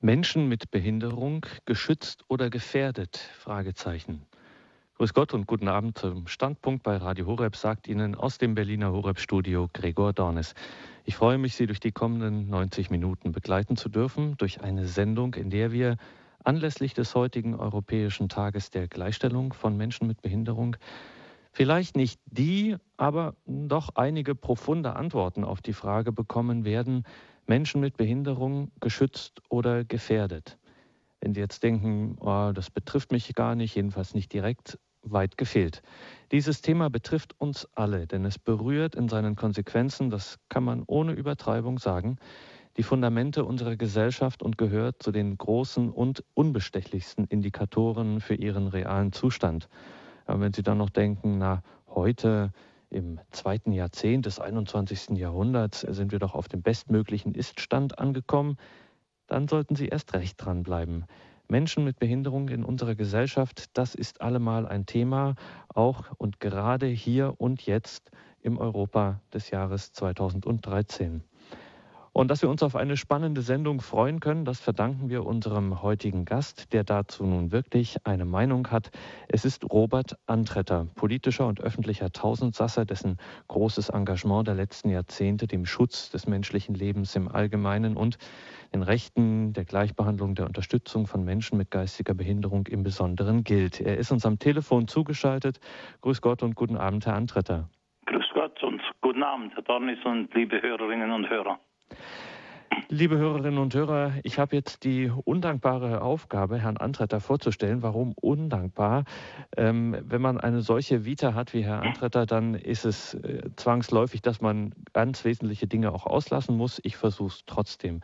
Menschen mit Behinderung geschützt oder gefährdet? Fragezeichen. Grüß Gott und guten Abend zum Standpunkt bei Radio Horeb, sagt Ihnen aus dem Berliner Horeb-Studio Gregor Dornes. Ich freue mich, Sie durch die kommenden 90 Minuten begleiten zu dürfen, durch eine Sendung, in der wir anlässlich des heutigen Europäischen Tages der Gleichstellung von Menschen mit Behinderung vielleicht nicht die, aber doch einige profunde Antworten auf die Frage bekommen werden, Menschen mit Behinderung geschützt oder gefährdet. Wenn Sie jetzt denken, oh, das betrifft mich gar nicht, jedenfalls nicht direkt, weit gefehlt. Dieses Thema betrifft uns alle, denn es berührt in seinen Konsequenzen, das kann man ohne Übertreibung sagen, die Fundamente unserer Gesellschaft und gehört zu den großen und unbestechlichsten Indikatoren für ihren realen Zustand. Aber wenn Sie dann noch denken, na, heute im zweiten Jahrzehnt des 21. Jahrhunderts sind wir doch auf dem bestmöglichen Iststand angekommen, dann sollten Sie erst recht dranbleiben. Menschen mit Behinderung in unserer Gesellschaft, das ist allemal ein Thema, auch und gerade hier und jetzt im Europa des Jahres 2013. Und dass wir uns auf eine spannende Sendung freuen können, das verdanken wir unserem heutigen Gast, der dazu nun wirklich eine Meinung hat. Es ist Robert Antretter, politischer und öffentlicher Tausendsasser, dessen großes Engagement der letzten Jahrzehnte dem Schutz des menschlichen Lebens im Allgemeinen und den Rechten, der Gleichbehandlung, der Unterstützung von Menschen mit geistiger Behinderung im Besonderen gilt. Er ist uns am Telefon zugeschaltet. Grüß Gott und guten Abend, Herr Antretter. Grüß Gott und guten Abend, Herr Dornis und liebe Hörerinnen und Hörer. Liebe Hörerinnen und Hörer, ich habe jetzt die undankbare Aufgabe, Herrn Antretter vorzustellen. Warum undankbar? Ähm, wenn man eine solche Vita hat wie Herr Antretter, dann ist es äh, zwangsläufig, dass man ganz wesentliche Dinge auch auslassen muss. Ich versuche es trotzdem.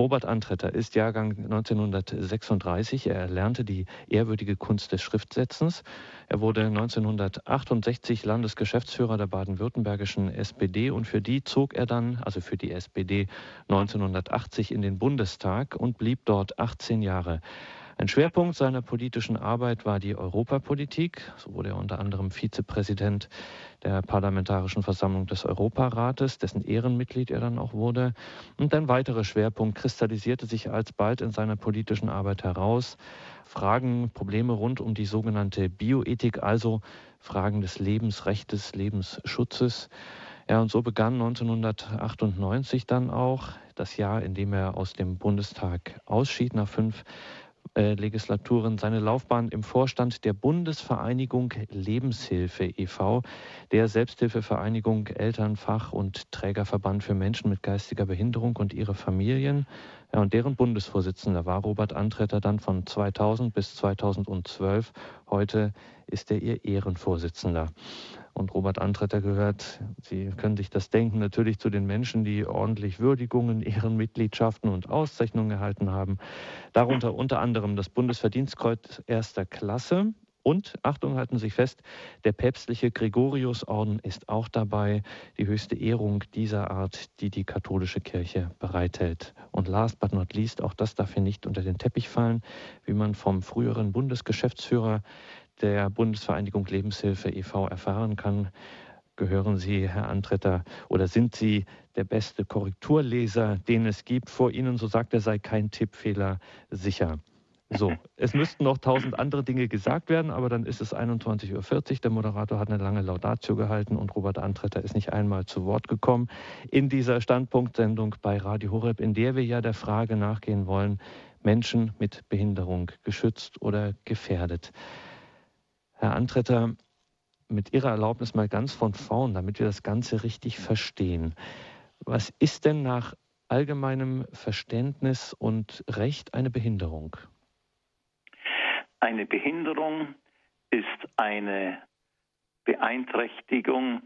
Robert Antretter ist Jahrgang 1936. Er erlernte die ehrwürdige Kunst des Schriftsetzens. Er wurde 1968 Landesgeschäftsführer der baden-württembergischen SPD und für die zog er dann, also für die SPD, 1980 in den Bundestag und blieb dort 18 Jahre. Ein Schwerpunkt seiner politischen Arbeit war die Europapolitik. So wurde er unter anderem Vizepräsident der Parlamentarischen Versammlung des Europarates, dessen Ehrenmitglied er dann auch wurde. Und ein weiterer Schwerpunkt kristallisierte sich alsbald in seiner politischen Arbeit heraus. Fragen, Probleme rund um die sogenannte Bioethik, also Fragen des Lebensrechts, Lebensschutzes. Ja, und so begann 1998 dann auch das Jahr, in dem er aus dem Bundestag ausschied nach fünf äh, Legislaturen seine Laufbahn im Vorstand der Bundesvereinigung Lebenshilfe e.V., der Selbsthilfevereinigung Elternfach- und Trägerverband für Menschen mit geistiger Behinderung und ihre Familien. Ja, und deren Bundesvorsitzender war Robert Antretter dann von 2000 bis 2012. Heute ist er ihr Ehrenvorsitzender. Und Robert Antretter gehört, Sie können sich das denken, natürlich zu den Menschen, die ordentlich Würdigungen, Ehrenmitgliedschaften und Auszeichnungen erhalten haben. Darunter unter anderem das Bundesverdienstkreuz erster Klasse. Und, Achtung, halten Sie sich fest, der päpstliche Gregoriusorden ist auch dabei, die höchste Ehrung dieser Art, die die katholische Kirche bereithält. Und last but not least, auch das darf hier nicht unter den Teppich fallen, wie man vom früheren Bundesgeschäftsführer der Bundesvereinigung Lebenshilfe e.V. erfahren kann, gehören Sie, Herr Antretter, oder sind Sie der beste Korrekturleser, den es gibt? Vor Ihnen, so sagt er, sei kein Tippfehler sicher. So, es müssten noch tausend andere Dinge gesagt werden, aber dann ist es 21.40 Uhr. Der Moderator hat eine lange Laudatio gehalten und Robert Antretter ist nicht einmal zu Wort gekommen in dieser Standpunktsendung bei Radio Horeb, in der wir ja der Frage nachgehen wollen, Menschen mit Behinderung geschützt oder gefährdet. Herr Antretter, mit Ihrer Erlaubnis mal ganz von vorn, damit wir das Ganze richtig verstehen. Was ist denn nach allgemeinem Verständnis und Recht eine Behinderung? Eine Behinderung ist eine Beeinträchtigung,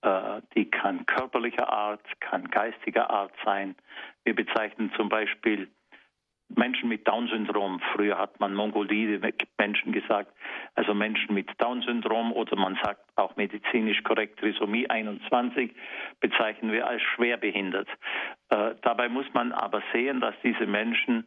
äh, die kann körperlicher Art, kann geistiger Art sein. Wir bezeichnen zum Beispiel Menschen mit Down-Syndrom. Früher hat man mongolide Menschen gesagt, also Menschen mit Down-Syndrom oder man sagt auch medizinisch korrekt Trisomie 21 bezeichnen wir als schwerbehindert. Äh, dabei muss man aber sehen, dass diese Menschen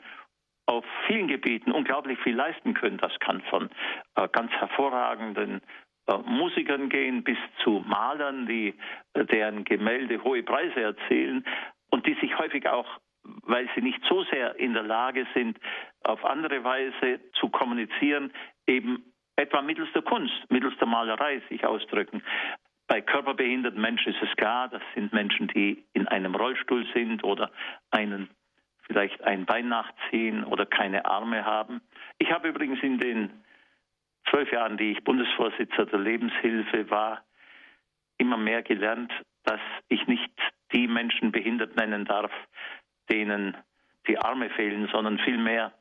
auf vielen Gebieten unglaublich viel leisten können. Das kann von äh, ganz hervorragenden äh, Musikern gehen bis zu Malern, die, äh, deren Gemälde hohe Preise erzielen und die sich häufig auch weil sie nicht so sehr in der Lage sind, auf andere Weise zu kommunizieren, eben etwa mittels der Kunst, mittels der Malerei sich ausdrücken. Bei körperbehinderten Menschen ist es klar, das sind Menschen, die in einem Rollstuhl sind oder einen vielleicht ein Bein nachziehen oder keine Arme haben. Ich habe übrigens in den zwölf Jahren, die ich Bundesvorsitzender der Lebenshilfe war, immer mehr gelernt, dass ich nicht die Menschen behindert nennen darf, denen die Arme fehlen, sondern vielmehr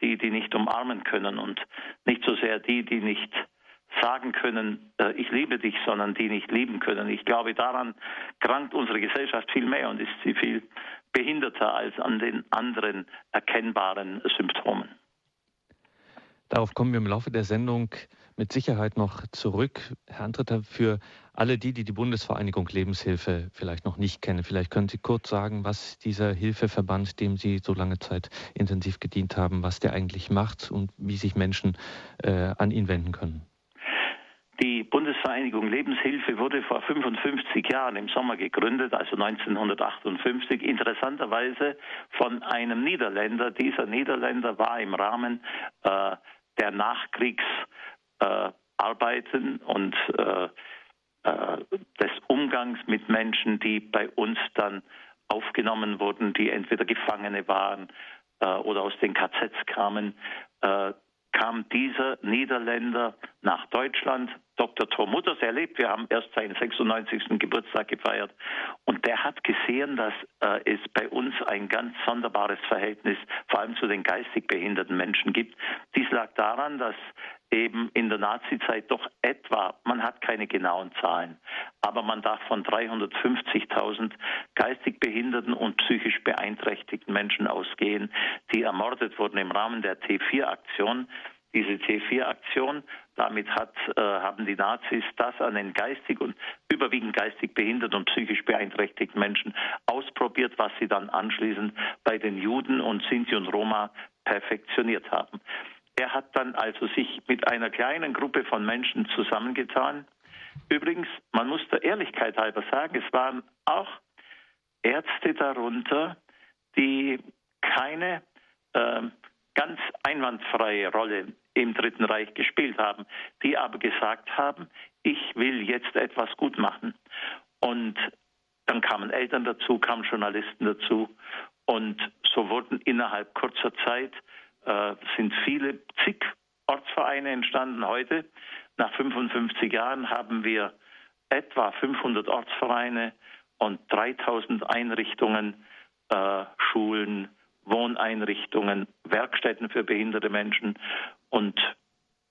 die, die nicht umarmen können und nicht so sehr die, die nicht sagen können, äh, ich liebe dich, sondern die nicht lieben können. Ich glaube, daran krankt unsere Gesellschaft viel mehr und ist sie viel behinderter als an den anderen erkennbaren Symptomen. Darauf kommen wir im Laufe der Sendung mit Sicherheit noch zurück. Herr Antritter, für alle die, die die Bundesvereinigung Lebenshilfe vielleicht noch nicht kennen, vielleicht können Sie kurz sagen, was dieser Hilfeverband, dem Sie so lange Zeit intensiv gedient haben, was der eigentlich macht und wie sich Menschen äh, an ihn wenden können. Die Bundesvereinigung Lebenshilfe wurde vor 55 Jahren im Sommer gegründet, also 1958, interessanterweise von einem Niederländer. Dieser Niederländer war im Rahmen äh, der Nachkriegsarbeiten äh, und äh, äh, des Umgangs mit Menschen, die bei uns dann aufgenommen wurden, die entweder Gefangene waren äh, oder aus den KZs kamen, äh, kam dieser Niederländer nach Deutschland. Dr. Tom Mutters, er lebt, wir haben erst seinen 96. Geburtstag gefeiert. Und der hat gesehen, dass äh, es bei uns ein ganz sonderbares Verhältnis vor allem zu den geistig behinderten Menschen gibt. Dies lag daran, dass eben in der Nazizeit doch etwa, man hat keine genauen Zahlen, aber man darf von 350.000 geistig behinderten und psychisch beeinträchtigten Menschen ausgehen, die ermordet wurden im Rahmen der T4-Aktion. Diese T4-Aktion, damit hat, äh, haben die Nazis das an den geistig und überwiegend geistig behinderten und psychisch beeinträchtigten Menschen ausprobiert, was sie dann anschließend bei den Juden und Sinti und Roma perfektioniert haben. Er hat dann also sich mit einer kleinen Gruppe von Menschen zusammengetan. Übrigens, man muss der Ehrlichkeit halber sagen, es waren auch Ärzte darunter, die keine äh, ganz einwandfreie Rolle im Dritten Reich gespielt haben, die aber gesagt haben, ich will jetzt etwas gut machen. Und dann kamen Eltern dazu, kamen Journalisten dazu und so wurden innerhalb kurzer Zeit äh, sind viele zig Ortsvereine entstanden. Heute, nach 55 Jahren, haben wir etwa 500 Ortsvereine und 3000 Einrichtungen, äh, Schulen, Wohneinrichtungen, Werkstätten für behinderte Menschen und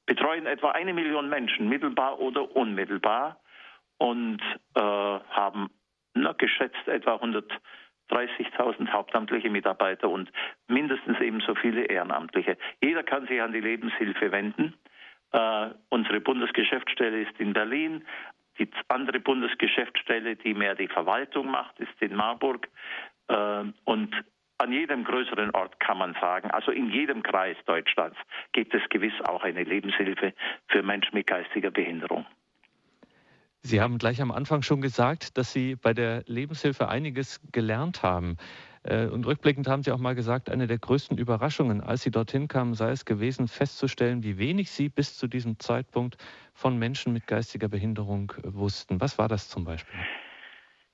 betreuen etwa eine Million Menschen, mittelbar oder unmittelbar, und äh, haben na, geschätzt etwa 100 30.000 hauptamtliche Mitarbeiter und mindestens ebenso viele Ehrenamtliche. Jeder kann sich an die Lebenshilfe wenden. Äh, unsere Bundesgeschäftsstelle ist in Berlin. Die andere Bundesgeschäftsstelle, die mehr die Verwaltung macht, ist in Marburg. Äh, und an jedem größeren Ort kann man sagen, also in jedem Kreis Deutschlands gibt es gewiss auch eine Lebenshilfe für Menschen mit geistiger Behinderung. Sie haben gleich am Anfang schon gesagt, dass Sie bei der Lebenshilfe einiges gelernt haben. Äh, und rückblickend haben Sie auch mal gesagt, eine der größten Überraschungen, als Sie dorthin kamen, sei es gewesen, festzustellen, wie wenig Sie bis zu diesem Zeitpunkt von Menschen mit geistiger Behinderung wussten. Was war das zum Beispiel?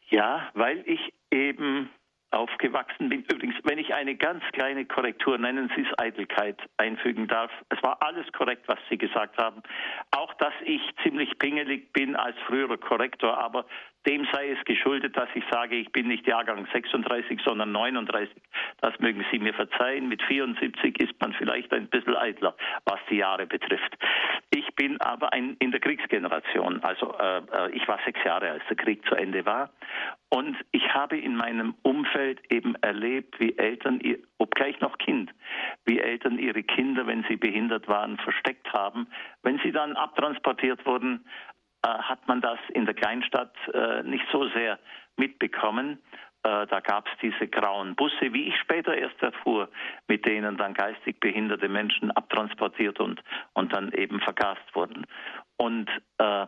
Ja, weil ich eben aufgewachsen bin. Übrigens, wenn ich eine ganz kleine Korrektur nennen Sie es Eitelkeit einfügen darf, es war alles korrekt, was Sie gesagt haben. Auch, dass ich ziemlich pingelig bin als früherer Korrektor, aber dem sei es geschuldet, dass ich sage, ich bin nicht Jahrgang 36, sondern 39. Das mögen Sie mir verzeihen. Mit 74 ist man vielleicht ein bisschen eitler, was die Jahre betrifft. Ich bin aber ein, in der Kriegsgeneration. Also äh, äh ich war sechs Jahre, als der Krieg zu Ende war. Und ich habe in meinem Umfeld eben erlebt, wie Eltern, obgleich noch Kind, wie Eltern ihre Kinder, wenn sie behindert waren, versteckt haben. Wenn sie dann abtransportiert wurden, hat man das in der Kleinstadt äh, nicht so sehr mitbekommen. Äh, da gab es diese grauen Busse, wie ich später erst erfuhr, mit denen dann geistig behinderte Menschen abtransportiert und, und dann eben vergast wurden. Und äh,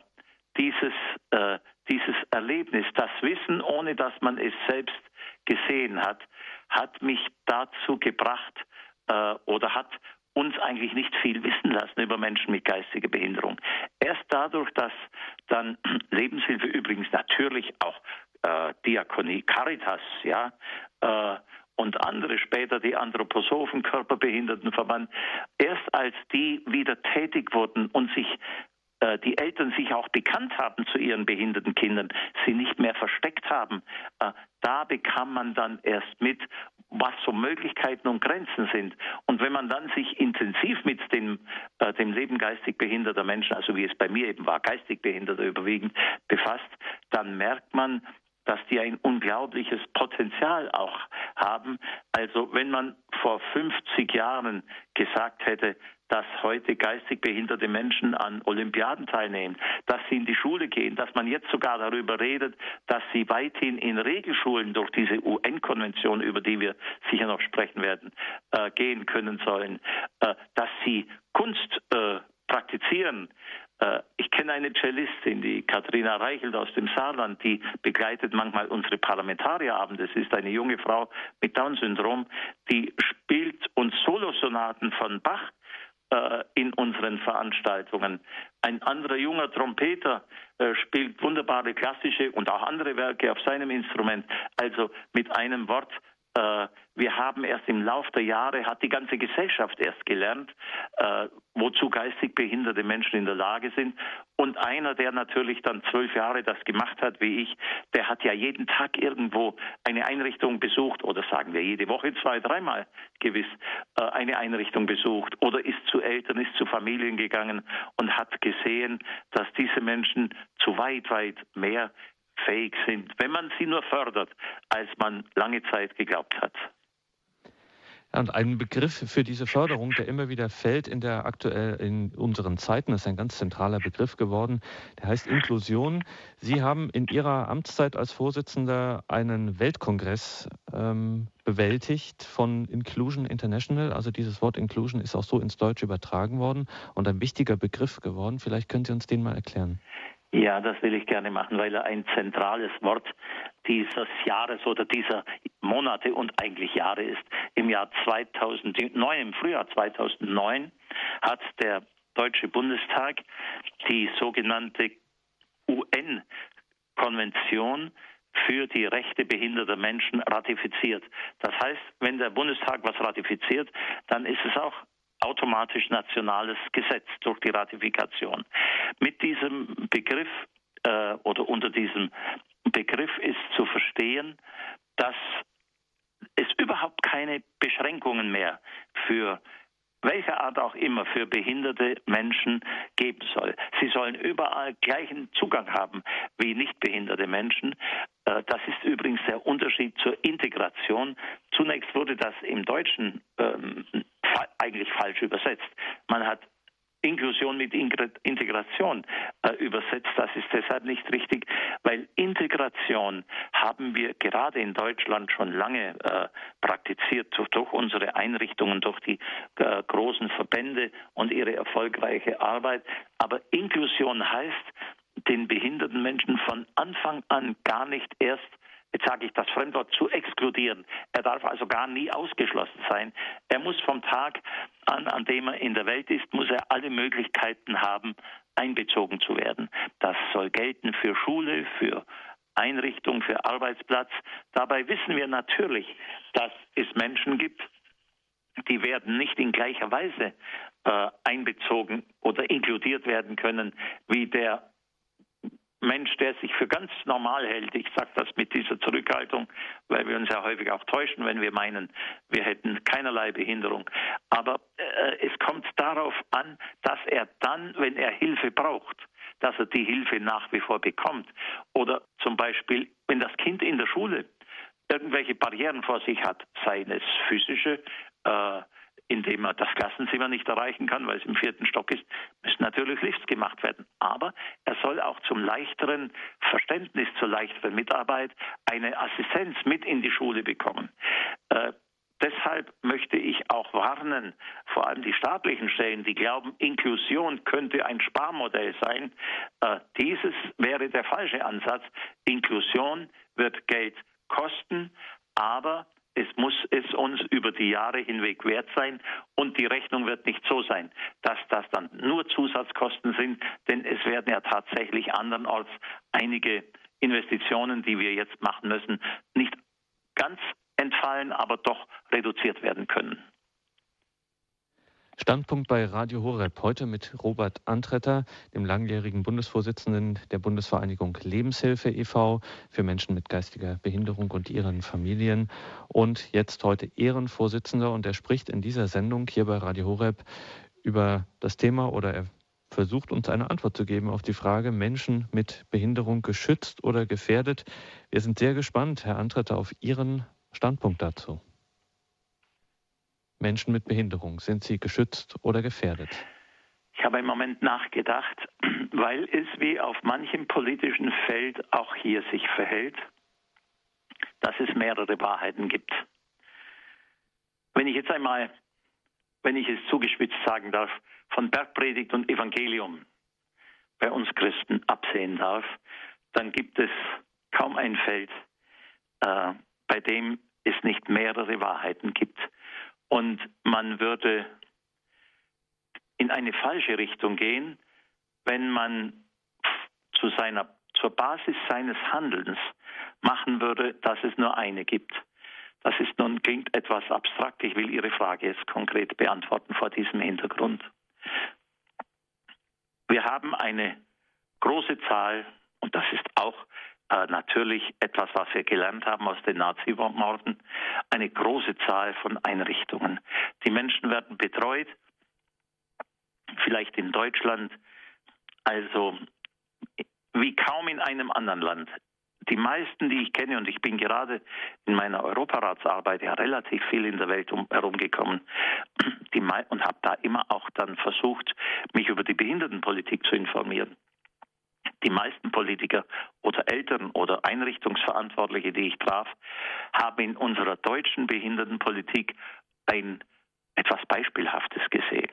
dieses, äh, dieses Erlebnis, das Wissen, ohne dass man es selbst gesehen hat, hat mich dazu gebracht äh, oder hat uns eigentlich nicht viel wissen lassen über Menschen mit geistiger Behinderung. Erst dadurch, dass dann Lebenshilfe übrigens natürlich auch äh, Diakonie, Caritas, ja, äh, und andere später die Anthroposophen, Körperbehindertenverband, erst als die wieder tätig wurden und sich äh, die Eltern sich auch bekannt haben zu ihren behinderten Kindern, sie nicht mehr versteckt haben, äh, da bekam man dann erst mit, was so Möglichkeiten und Grenzen sind. Und wenn man dann sich intensiv mit dem, äh, dem Leben geistig behinderter Menschen, also wie es bei mir eben war, geistig behinderter überwiegend, befasst, dann merkt man, dass die ein unglaubliches Potenzial auch haben. Also wenn man vor 50 Jahren gesagt hätte, dass heute geistig behinderte Menschen an Olympiaden teilnehmen, dass sie in die Schule gehen, dass man jetzt sogar darüber redet, dass sie weithin in Regelschulen durch diese UN-Konvention, über die wir sicher noch sprechen werden, äh, gehen können sollen, äh, dass sie Kunst äh, praktizieren. Äh, ich kenne eine Cellistin, die Katharina Reichelt aus dem Saarland, die begleitet manchmal unsere Parlamentarierabende. Das ist eine junge Frau mit Down-Syndrom, die spielt uns Solosonaten von Bach äh, in unseren Veranstaltungen. Ein anderer junger Trompeter äh, spielt wunderbare klassische und auch andere Werke auf seinem Instrument. Also mit einem Wort, wir haben erst im Lauf der Jahre, hat die ganze Gesellschaft erst gelernt, äh, wozu geistig behinderte Menschen in der Lage sind. Und einer, der natürlich dann zwölf Jahre das gemacht hat, wie ich, der hat ja jeden Tag irgendwo eine Einrichtung besucht oder sagen wir jede Woche zwei, dreimal gewiss äh, eine Einrichtung besucht oder ist zu Eltern, ist zu Familien gegangen und hat gesehen, dass diese Menschen zu weit, weit mehr fähig sind, wenn man sie nur fördert, als man lange Zeit geglaubt hat. Und ein Begriff für diese Förderung, der immer wieder fällt in der aktuell in unseren Zeiten, ist ein ganz zentraler Begriff geworden. Der heißt Inklusion. Sie haben in Ihrer Amtszeit als Vorsitzender einen Weltkongress ähm, bewältigt von Inclusion International. Also dieses Wort Inclusion ist auch so ins Deutsche übertragen worden und ein wichtiger Begriff geworden. Vielleicht können Sie uns den mal erklären. Ja, das will ich gerne machen, weil er ein zentrales Wort dieses Jahres oder dieser Monate und eigentlich Jahre ist. Im Jahr 2009, im Frühjahr 2009 hat der Deutsche Bundestag die sogenannte UN-Konvention für die Rechte behinderter Menschen ratifiziert. Das heißt, wenn der Bundestag was ratifiziert, dann ist es auch automatisch nationales Gesetz durch die Ratifikation. Mit diesem Begriff äh, oder unter diesem Begriff ist zu verstehen, dass es überhaupt keine Beschränkungen mehr für welcher Art auch immer für behinderte Menschen geben soll. Sie sollen überall gleichen Zugang haben wie nicht behinderte Menschen. Äh, das ist übrigens der Unterschied zur Integration. Zunächst wurde das im Deutschen ähm, eigentlich falsch übersetzt. Man hat Inklusion mit Integration äh, übersetzt. Das ist deshalb nicht richtig, weil Integration haben wir gerade in Deutschland schon lange äh, praktiziert durch, durch, unsere Einrichtungen, durch die äh, großen Verbände und ihre erfolgreiche Arbeit. Aber Inklusion heißt, den behinderten Menschen von Anfang an gar nicht erst jetzt sage ich das Fremdwort, zu exkludieren. Er darf also gar nie ausgeschlossen sein. Er muss vom Tag an, an dem er in der Welt ist, muss er alle Möglichkeiten haben, einbezogen zu werden. Das soll gelten für Schule, für Einrichtung, für Arbeitsplatz. Dabei wissen wir natürlich, dass es Menschen gibt, die werden nicht in gleicher Weise äh, einbezogen oder inkludiert werden können wie der Mensch, der sich für ganz normal hält. Ich sage das mit dieser Zurückhaltung, weil wir uns ja häufig auch täuschen, wenn wir meinen, wir hätten keinerlei Behinderung. Aber äh, es kommt darauf an, dass er dann, wenn er Hilfe braucht, dass er die Hilfe nach wie vor bekommt. Oder zum Beispiel, wenn das Kind in der Schule irgendwelche Barrieren vor sich hat, seien es physische, äh, indem er das Klassenzimmer nicht erreichen kann, weil es im vierten Stock ist, müssen natürlich Lifts gemacht werden. Aber er soll auch zum leichteren Verständnis, zur leichteren Mitarbeit eine Assistenz mit in die Schule bekommen. Äh, Deshalb möchte ich auch warnen, vor allem die staatlichen Stellen, die glauben, Inklusion könnte ein Sparmodell sein. Äh, dieses wäre der falsche Ansatz. Inklusion wird Geld kosten, aber es muss es uns über die Jahre hinweg wert sein und die Rechnung wird nicht so sein, dass das dann nur Zusatzkosten sind, denn es werden ja tatsächlich andernorts einige Investitionen, die wir jetzt machen müssen, nicht ganz entfallen, aber doch reduziert werden können. Standpunkt bei Radio Horeb heute mit Robert Antretter, dem langjährigen Bundesvorsitzenden der Bundesvereinigung Lebenshilfe e.V. für Menschen mit geistiger Behinderung und ihren Familien und jetzt heute Ehrenvorsitzender und er spricht in dieser Sendung hier bei Radio Horeb über das Thema oder er versucht uns eine Antwort zu geben auf die Frage Menschen mit Behinderung geschützt oder gefährdet. Wir sind sehr gespannt, Herr Antretter, auf Ihren Standpunkt dazu. Menschen mit Behinderung? Sind sie geschützt oder gefährdet? Ich habe im Moment nachgedacht, weil es wie auf manchem politischen Feld auch hier sich verhält, dass es mehrere Wahrheiten gibt. Wenn ich jetzt einmal, wenn ich es zugespitzt sagen darf, von Bergpredigt und Evangelium bei uns Christen absehen darf, dann gibt es kaum ein Feld, äh, bei dem es nicht mehrere Wahrheiten gibt und man würde in eine falsche Richtung gehen, wenn man zu seiner, zur Basis seines Handelns machen würde, dass es nur eine gibt. Das ist nun klingt etwas abstrakt. Ich will Ihre Frage jetzt konkret beantworten vor diesem Hintergrund. Wir haben eine große Zahl, und das ist auch äh, natürlich etwas, was wir gelernt haben aus den Nazi-Morden, eine große Zahl von Einrichtungen. Die Menschen werden betreut, vielleicht in Deutschland, also wie kaum in einem anderen Land. Die meisten, die ich kenne, und ich bin gerade in meiner Europaratsarbeit ja relativ viel in der Welt herumgekommen und habe da immer auch dann versucht, mich über die Behindertenpolitik zu informieren die meisten Politiker oder Eltern oder Einrichtungsverantwortliche, die ich traf, haben in unserer deutschen Behindertenpolitik ein etwas Beispielhaftes gesehen.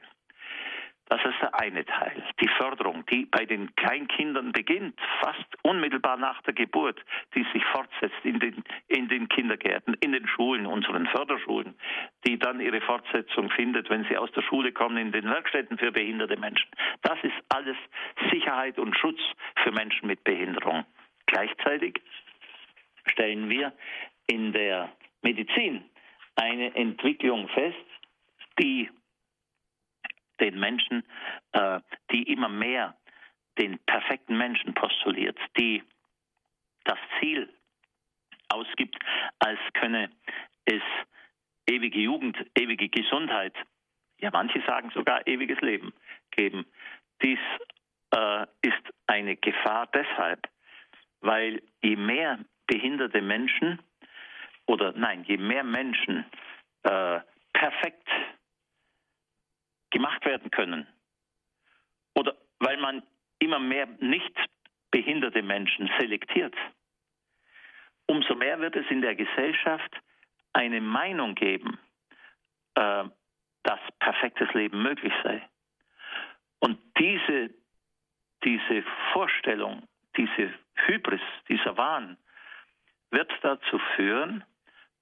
Das ist der eine Teil. Die Förderung, die bei den Kleinkindern beginnt, fast unmittelbar nach der Geburt, die sich fortsetzt in den, in den Kindergärten, in den Schulen, unseren Förderschulen, die dann ihre Fortsetzung findet, wenn sie aus der Schule kommen, in den Werkstätten für behinderte Menschen. Das ist alles Sicherheit und Schutz für Menschen mit Behinderung. Gleichzeitig stellen wir in der Medizin eine Entwicklung fest, die den Menschen, äh, die immer mehr den perfekten Menschen postuliert, die das Ziel ausgibt, als könne es ewige Jugend, ewige Gesundheit, ja manche sagen sogar ewiges Leben geben. Dies äh, ist eine Gefahr deshalb, weil je mehr behinderte Menschen oder nein, je mehr Menschen äh, perfekt gemacht werden können. Oder weil man immer mehr nicht behinderte Menschen selektiert. Umso mehr wird es in der Gesellschaft eine Meinung geben, äh, dass perfektes Leben möglich sei. Und diese, diese Vorstellung, diese Hybris, dieser Wahn, wird dazu führen,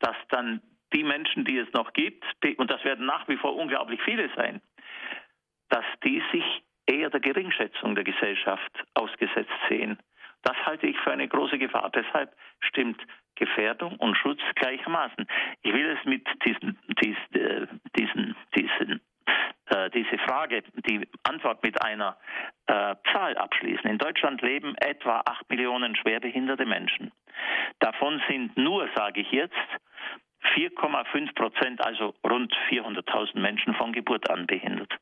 dass dann die Menschen, die es noch gibt, und das werden nach wie vor unglaublich viele sein, dass die sich eher der Geringschätzung der Gesellschaft ausgesetzt sehen. Das halte ich für eine große Gefahr. Deshalb stimmt Gefährdung und Schutz gleichermaßen. Ich will es mit diesen, diesen, äh, diesen, diesen äh, diese Frage, die Antwort mit einer äh, Zahl abschließen. In Deutschland leben etwa 8 Millionen schwerbehinderte Menschen. Davon sind nur, sage ich jetzt, 4,5 Prozent, also rund 400.000 Menschen von Geburt an behindert.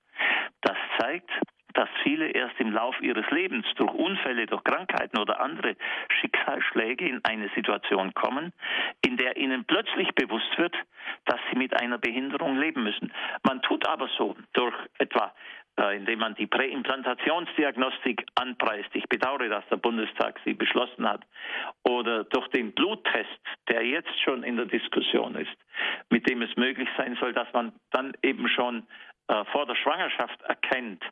Das zeigt, dass viele erst im Lauf ihres Lebens durch Unfälle, durch Krankheiten oder andere Schicksalsschläge in eine Situation kommen, in der ihnen plötzlich bewusst wird, dass sie mit einer Behinderung leben müssen. Man tut aber so durch etwa äh, indem man die Präimplantationsdiagnostik anpreist. Ich bedauere, dass der Bundestag sie beschlossen hat. Oder durch den Bluttest, der jetzt schon in der Diskussion ist, mit dem es möglich sein soll, dass man dann eben schon äh, vor der Schwangerschaft erkennt,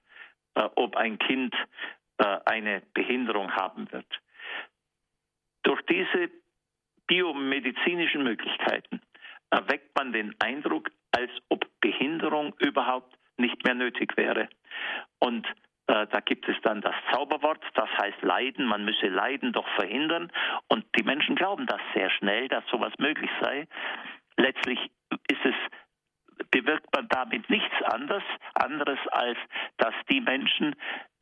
äh, ob ein Kind äh, eine Behinderung haben wird. Durch diese biomedizinischen Möglichkeiten erweckt man den Eindruck, als ob Behinderung überhaupt nicht mehr nötig wäre. Und äh, da gibt es dann das Zauberwort, das heißt Leiden, man müsse Leiden doch verhindern. Und die Menschen glauben das sehr schnell, dass sowas möglich sei. Letztlich ist es bewirkt man damit nichts anderes, anderes als dass die Menschen,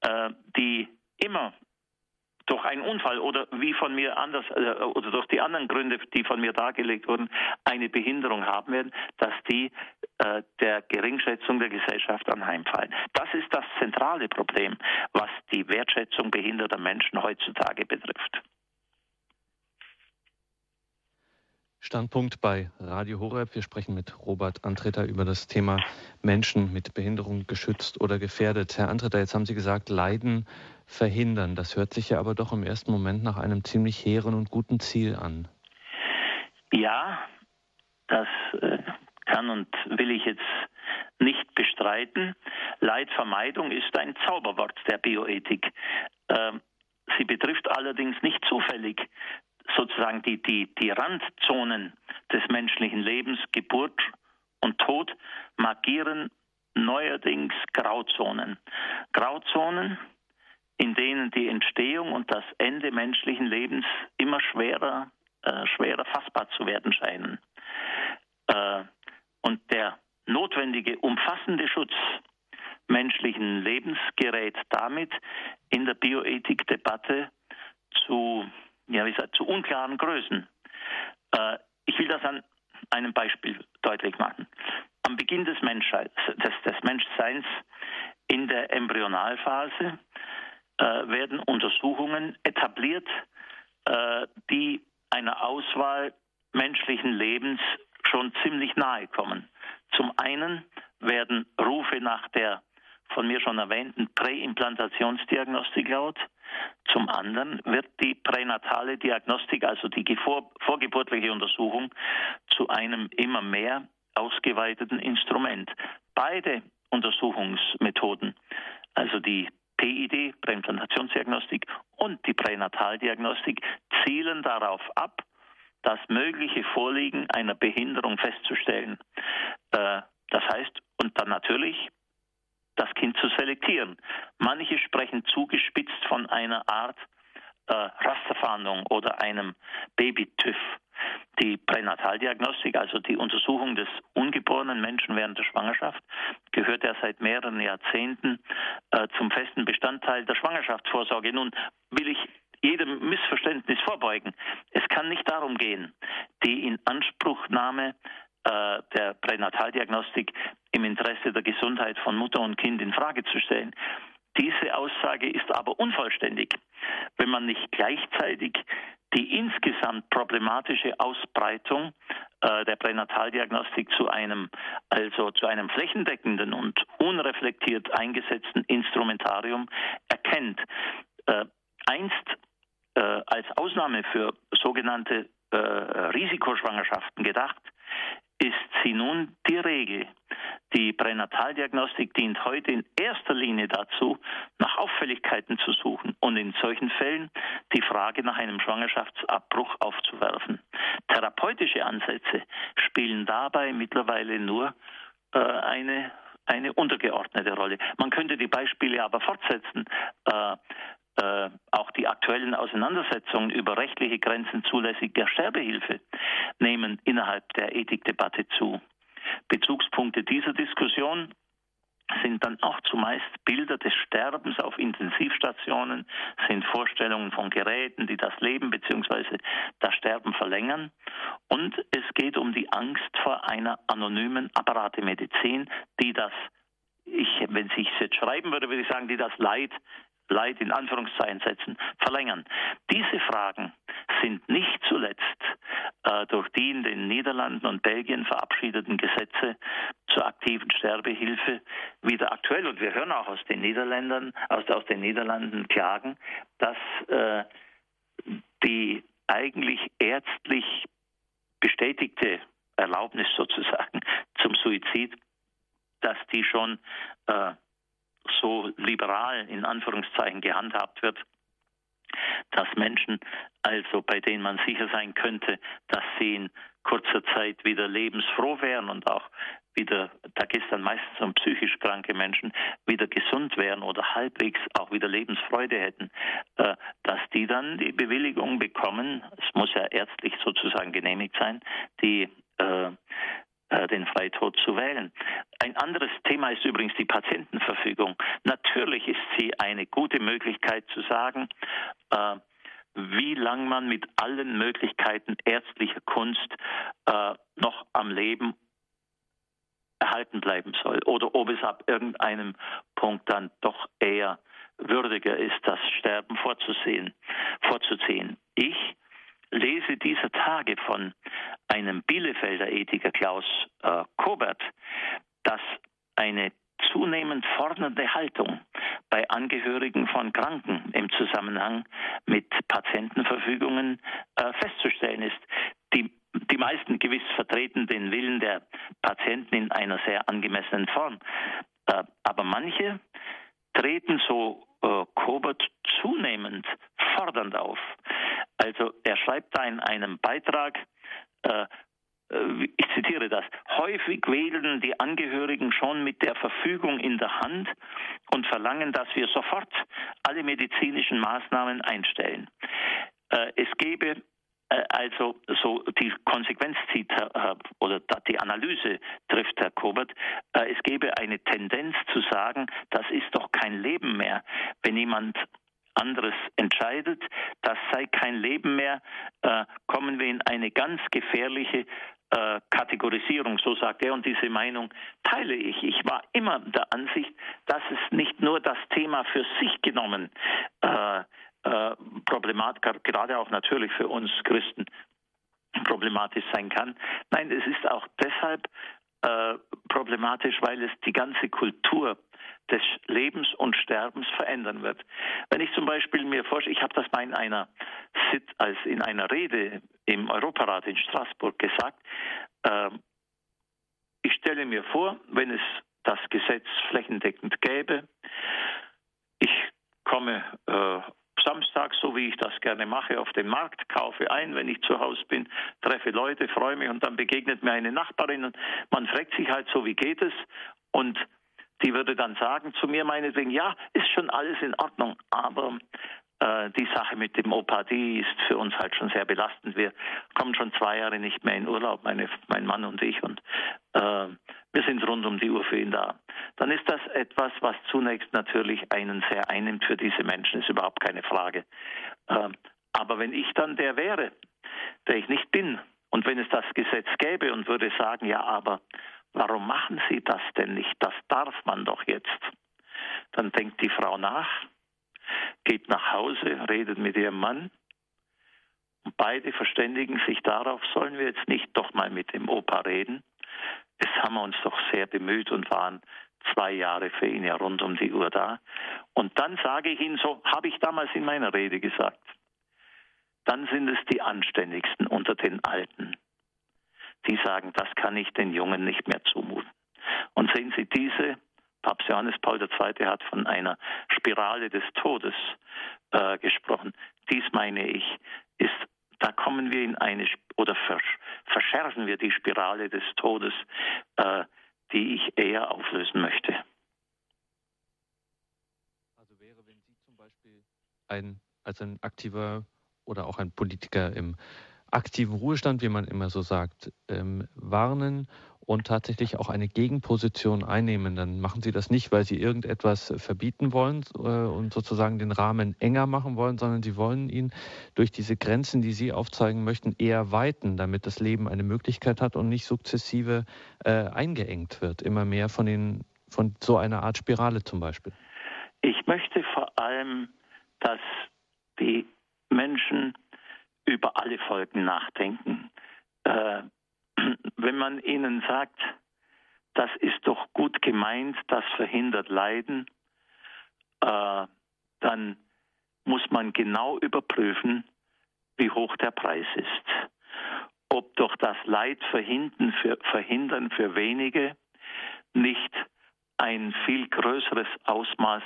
äh, die immer durch einen Unfall oder wie von mir anders äh, oder durch die anderen Gründe, die von mir dargelegt wurden, eine Behinderung haben werden, dass die äh, der Geringschätzung der Gesellschaft anheimfallen. Das ist das zentrale Problem, was die Wertschätzung behinderter Menschen heutzutage betrifft. Standpunkt bei Radio Horeb. Wir sprechen mit Robert Antreter über das Thema Menschen mit Behinderung geschützt oder gefährdet. Herr Antreter, jetzt haben Sie gesagt, Leiden verhindern. Das hört sich ja aber doch im ersten Moment nach einem ziemlich hehren und guten Ziel an. Ja, das äh, kann und will ich jetzt nicht bestreiten. Leidvermeidung ist ein Zauberwort der Bioethik. Äh, sie betrifft allerdings nicht zufällig sozusagen die, die, die Randzonen des menschlichen Lebens, Geburt und Tod, markieren neuerdings Grauzonen. Grauzonen, in denen die Entstehung und das Ende menschlichen Lebens immer schwerer, äh, schwerer fassbar zu werden scheinen. Äh, und der notwendige, umfassende Schutz menschlichen Lebens gerät damit in der Bioethikdebatte zu ja, wie gesagt, zu unklaren Größen. Äh, ich will das an einem Beispiel deutlich machen. Am Beginn des, des, des Menschseins in der Embryonalphase äh, werden Untersuchungen etabliert, äh, die einer Auswahl menschlichen Lebens schon ziemlich nahe kommen. Zum einen werden Rufe nach der von mir schon erwähnten Präimplantationsdiagnostik laut. Zum anderen wird die pränatale Diagnostik, also die vor, vorgeburtliche Untersuchung, zu einem immer mehr ausgeweiteten Instrument. Beide Untersuchungsmethoden, also die PID, Präimplantationsdiagnostik und die Pränataldiagnostik, zielen darauf ab, das mögliche Vorliegen einer Behinderung festzustellen. Äh, das heißt, und dann natürlich das Kind zu selektieren. Manche sprechen zugespitzt von einer Art äh, Rasterfahndung oder einem Baby-TÜV. Die Pränataldiagnostik, also die Untersuchung des ungeborenen Menschen während der Schwangerschaft, gehört ja seit mehreren Jahrzehnten äh, zum festen Bestandteil der Schwangerschaftsvorsorge. Nun will ich jedem Missverständnis vorbeugen. Es kann nicht darum gehen, die Inanspruchnahme äh, der Pränataldiagnostik im Interesse der Gesundheit von Mutter und Kind in Frage zu stellen. Diese Aussage ist aber unvollständig, wenn man nicht gleichzeitig die insgesamt problematische Ausbreitung äh, der Pränataldiagnostik zu einem, also zu einem flächendeckenden und unreflektiert eingesetzten Instrumentarium erkennt. Äh, einst äh, als Ausnahme für sogenannte äh, Risikoschwangerschaften gedacht, ist sie nun die Regel. Die Pränataldiagnostik dient heute in erster Linie dazu, nach Auffälligkeiten zu suchen und in solchen Fällen die Frage nach einem Schwangerschaftsabbruch aufzuwerfen. Therapeutische Ansätze spielen dabei mittlerweile nur äh, eine eine untergeordnete Rolle. Man könnte die Beispiele aber fortsetzen. Äh, äh, auch die aktuellen Auseinandersetzungen über rechtliche Grenzen zulässiger Sterbehilfe nehmen innerhalb der Ethikdebatte zu. Bezugspunkte dieser Diskussion sind dann auch zumeist Bilder des Sterbens auf Intensivstationen, sind Vorstellungen von Geräten, die das Leben bzw. das Sterben verlängern. Und es geht um die Angst vor einer anonymen Apparatemedizin, die das ich, wenn ich es jetzt schreiben würde, würde ich sagen, die das Leid Leid in Anführungszeichen setzen, verlängern. Diese Fragen sind nicht zuletzt äh, durch die in den Niederlanden und Belgien verabschiedeten Gesetze zur aktiven Sterbehilfe wieder aktuell. Und wir hören auch aus den Niederländern, aus, aus den Niederlanden klagen, dass äh, die eigentlich ärztlich bestätigte Erlaubnis sozusagen zum Suizid, dass die schon äh, so liberal in Anführungszeichen gehandhabt wird, dass Menschen, also bei denen man sicher sein könnte, dass sie in kurzer Zeit wieder lebensfroh wären und auch wieder, da geht es dann meistens um psychisch kranke Menschen, wieder gesund wären oder halbwegs auch wieder Lebensfreude hätten, äh, dass die dann die Bewilligung bekommen, es muss ja ärztlich sozusagen genehmigt sein, die äh, den Freitod zu wählen. Ein anderes Thema ist übrigens die Patientenverfügung. Natürlich ist sie eine gute Möglichkeit zu sagen, äh, wie lang man mit allen Möglichkeiten ärztlicher Kunst äh, noch am Leben erhalten bleiben soll oder ob es ab irgendeinem Punkt dann doch eher würdiger ist, das Sterben vorzusehen, vorzuziehen. Ich lese dieser Tage von einem Bielefelder Ethiker Klaus äh, Kobert, dass eine zunehmend fordernde Haltung bei Angehörigen von Kranken im Zusammenhang mit Patientenverfügungen äh, festzustellen ist. Die, die meisten gewiss vertreten den Willen der Patienten in einer sehr angemessenen Form. Äh, aber manche treten so äh, Kobert zunehmend fordernd auf. Also er schreibt da in einem Beitrag, äh, äh, ich zitiere das, häufig wählen die Angehörigen schon mit der Verfügung in der Hand und verlangen, dass wir sofort alle medizinischen Maßnahmen einstellen. Äh, es gebe äh, also so die Konsequenz zieht oder die Analyse trifft Herr Kobert, es gebe eine Tendenz zu sagen, das ist doch kein Leben mehr, wenn jemand anderes entscheidet, das sei kein Leben mehr, kommen wir in eine ganz gefährliche äh, Kategorisierung, so sagt er, und diese Meinung teile ich. Ich war immer der Ansicht, dass es nicht nur das Thema für sich genommen äh, äh, problematisch, gerade auch natürlich für uns Christen problematisch sein kann. Nein, es ist auch deshalb äh, problematisch, weil es die ganze Kultur des Lebens und Sterbens verändern wird. Wenn ich zum Beispiel mir vorstelle, ich habe das mal in einer Sit als in einer Rede im Europarat in Straßburg gesagt, äh, ich stelle mir vor, wenn es das Gesetz flächendeckend gäbe, ich komme äh, Samstag, so wie ich das gerne mache, auf den Markt, kaufe ein, wenn ich zu Hause bin, treffe Leute, freue mich und dann begegnet mir eine Nachbarin und man fragt sich halt so, wie geht es? Und die würde dann sagen zu mir meinetwegen, ja, ist schon alles in Ordnung, aber äh, die Sache mit dem Opa, die ist für uns halt schon sehr belastend. Wir kommen schon zwei Jahre nicht mehr in Urlaub, meine, mein Mann und ich, und äh, wir sind rund um die Uhr für ihn da. Dann ist das etwas, was zunächst natürlich einen sehr einnimmt für diese Menschen, ist überhaupt keine Frage. Äh, aber wenn ich dann der wäre, der ich nicht bin, und wenn es das Gesetz gäbe und würde sagen, ja, aber warum machen Sie das denn nicht? Das darf man doch jetzt. Dann denkt die Frau nach, geht nach Hause, redet mit ihrem Mann und beide verständigen sich darauf, sollen wir jetzt nicht doch mal mit dem Opa reden? Es haben wir uns doch sehr bemüht und waren zwei Jahre für ihn ja rund um die Uhr da. Und dann sage ich Ihnen so, habe ich damals in meiner Rede gesagt, dann sind es die Anständigsten unter den Alten, die sagen, das kann ich den Jungen nicht mehr zumuten. Und sehen Sie, diese Papst Johannes Paul II. hat von einer Spirale des Todes äh, gesprochen. Dies meine ich, ist, da kommen wir in eine oder versch verschärfen wir die Spirale des Todes, äh, die ich eher auflösen möchte. Also wäre, wenn Sie zum Beispiel ein, als ein aktiver oder auch ein Politiker im aktiven Ruhestand, wie man immer so sagt, ähm, warnen und tatsächlich auch eine Gegenposition einnehmen, dann machen sie das nicht, weil sie irgendetwas verbieten wollen äh, und sozusagen den Rahmen enger machen wollen, sondern sie wollen ihn durch diese Grenzen, die sie aufzeigen möchten, eher weiten, damit das Leben eine Möglichkeit hat und nicht sukzessive äh, eingeengt wird, immer mehr von, den, von so einer Art Spirale zum Beispiel. Ich möchte vor allem, dass die Menschen über alle Folgen nachdenken. Äh, wenn man ihnen sagt, das ist doch gut gemeint, das verhindert Leiden, äh, dann muss man genau überprüfen, wie hoch der Preis ist. Ob doch das Leid verhindern für, verhindern für wenige nicht ein viel größeres Ausmaß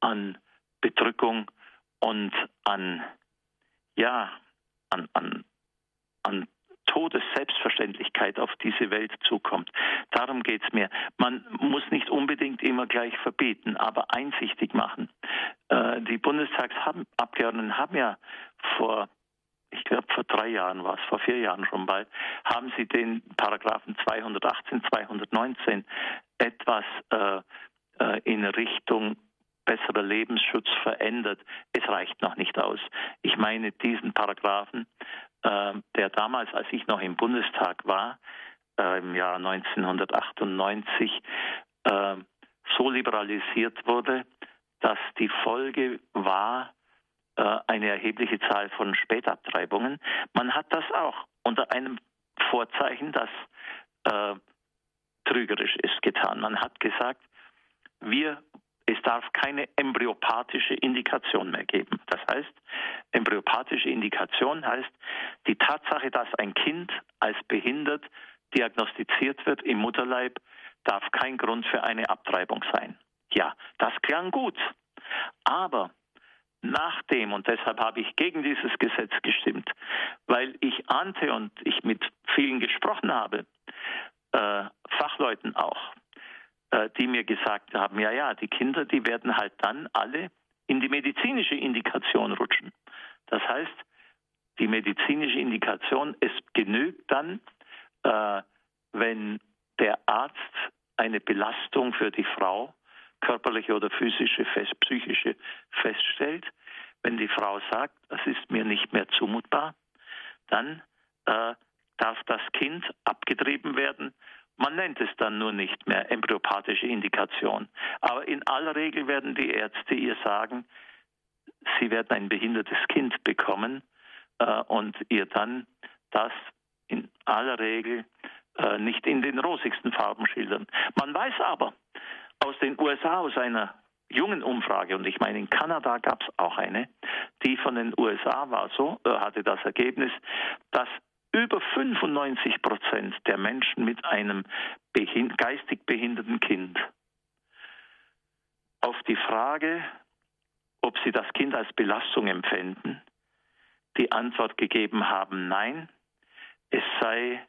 an Bedrückung und an, ja, an, an, an Todesselbstverständlichkeit auf diese Welt zukommt. Darum geht es mir. Man muss nicht unbedingt immer gleich verbieten, aber einsichtig machen. Äh, die Bundestagsabgeordneten haben ja vor ich glaube vor drei Jahren war es, vor vier Jahren schon bald, haben sie den Paragraphen 218, 219 etwas äh, äh, in Richtung besserer Lebensschutz verändert. Es reicht noch nicht aus. Ich meine, diesen Paragraphen, äh, der damals, als ich noch im Bundestag war, äh, im Jahr 1998, äh, so liberalisiert wurde, dass die Folge war, äh, eine erhebliche Zahl von Spätabtreibungen. Man hat das auch unter einem Vorzeichen, das äh, trügerisch ist, getan. Man hat gesagt, wir, es darf keine embryopathische Indikation mehr geben. Das heißt, embryopathische Indikation heißt die Tatsache, dass ein Kind als behindert diagnostiziert wird im Mutterleib, darf kein Grund für eine Abtreibung sein. Ja, das klang gut. Aber nachdem, und deshalb habe ich gegen dieses Gesetz gestimmt, weil ich ahnte und ich mit vielen gesprochen habe, äh, Fachleuten auch, die mir gesagt haben, ja, ja, die Kinder, die werden halt dann alle in die medizinische Indikation rutschen. Das heißt, die medizinische Indikation, es genügt dann, äh, wenn der Arzt eine Belastung für die Frau körperliche oder physische, fest, psychische feststellt. Wenn die Frau sagt, das ist mir nicht mehr zumutbar, dann äh, darf das Kind abgetrieben werden. Man nennt es dann nur nicht mehr embryopathische Indikation. Aber in aller Regel werden die Ärzte ihr sagen, sie werden ein behindertes Kind bekommen äh, und ihr dann das in aller Regel äh, nicht in den rosigsten Farben schildern. Man weiß aber, aus den USA, aus einer jungen Umfrage, und ich meine, in Kanada gab es auch eine, die von den USA war so, äh, hatte das Ergebnis, dass über 95 Prozent der Menschen mit einem behind geistig behinderten Kind auf die Frage, ob sie das Kind als Belastung empfänden, die Antwort gegeben haben, nein, es sei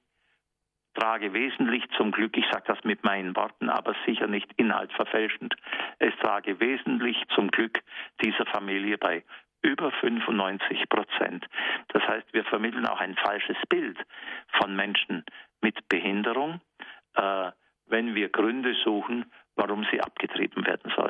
trage wesentlich zum Glück, ich sage das mit meinen Worten, aber sicher nicht inhaltsverfälschend, es trage wesentlich zum Glück dieser Familie bei über 95 Prozent. Das heißt, wir vermitteln auch ein falsches Bild von Menschen mit Behinderung, äh, wenn wir Gründe suchen, warum sie abgetrieben werden sollen.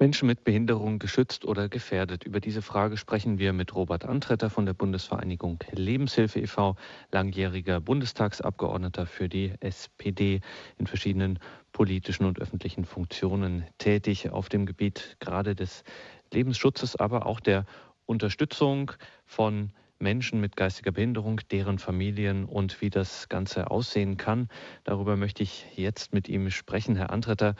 Menschen mit Behinderung geschützt oder gefährdet? Über diese Frage sprechen wir mit Robert Antretter von der Bundesvereinigung Lebenshilfe e.V., langjähriger Bundestagsabgeordneter für die SPD in verschiedenen politischen und öffentlichen Funktionen tätig auf dem Gebiet gerade des Lebensschutzes, aber auch der Unterstützung von Menschen mit geistiger Behinderung, deren Familien und wie das Ganze aussehen kann. Darüber möchte ich jetzt mit ihm sprechen. Herr Antretter,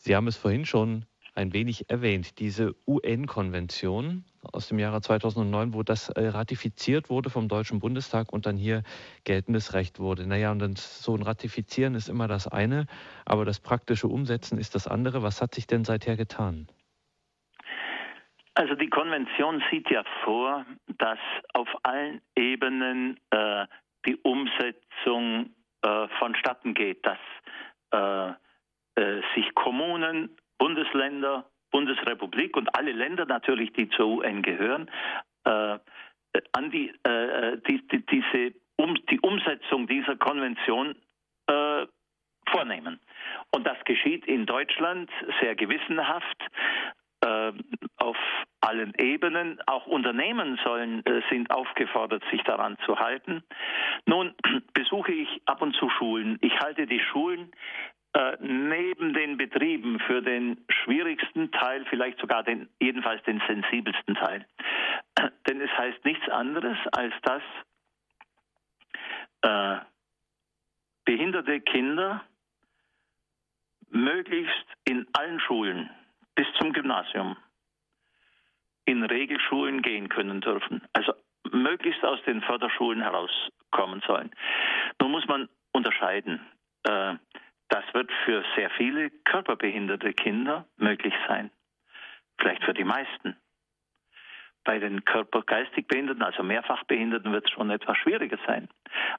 Sie haben es vorhin schon ein wenig erwähnt. Diese UN-Konvention aus dem Jahre 2009, wo das äh, ratifiziert wurde vom Deutschen Bundestag und dann hier geltendes Recht wurde. Naja, und dann so ein Ratifizieren ist immer das eine, aber das praktische Umsetzen ist das andere. Was hat sich denn seither getan? Also die Konvention sieht ja vor, dass auf allen Ebenen äh, die Umsetzung äh, vonstatten geht, dass äh, äh sich Kommunen Bundesländer, Bundesrepublik und alle Länder natürlich, die zur UN gehören, äh, an die, äh, die, die, diese, um, die Umsetzung dieser Konvention äh, vornehmen. Und das geschieht in Deutschland sehr gewissenhaft äh, auf allen Ebenen. Auch Unternehmen sollen, äh, sind aufgefordert, sich daran zu halten. Nun besuche ich ab und zu Schulen. Ich halte die Schulen äh, neben den Betrieben für den schwierigsten Teil, vielleicht sogar den, jedenfalls den sensibelsten Teil. Denn es heißt nichts anderes, als dass äh, behinderte Kinder möglichst in allen Schulen bis zum Gymnasium in Regelschulen gehen können dürfen. Also möglichst aus den Förderschulen herauskommen sollen. Nun muss man unterscheiden. Äh, das wird für sehr viele körperbehinderte Kinder möglich sein. Vielleicht für die meisten. Bei den körpergeistig Behinderten, also Mehrfachbehinderten, wird es schon etwas schwieriger sein.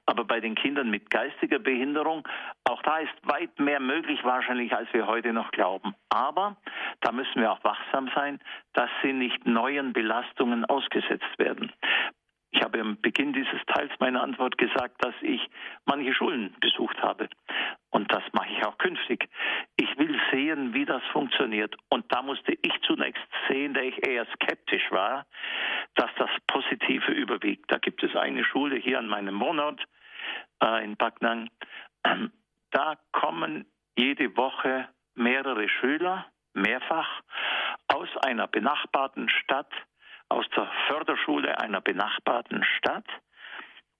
Aber bei den Kindern mit geistiger Behinderung, auch da ist weit mehr möglich wahrscheinlich, als wir heute noch glauben. Aber da müssen wir auch wachsam sein, dass sie nicht neuen Belastungen ausgesetzt werden. Ich habe am Beginn dieses Teils meiner Antwort gesagt, dass ich manche Schulen besucht habe. Und das mache ich auch künftig. Ich will sehen, wie das funktioniert. Und da musste ich zunächst sehen, da ich eher skeptisch war, dass das Positive überwiegt. Da gibt es eine Schule hier an meinem Wohnort äh, in Backnang. Da kommen jede Woche mehrere Schüler, mehrfach, aus einer benachbarten Stadt aus der Förderschule einer benachbarten Stadt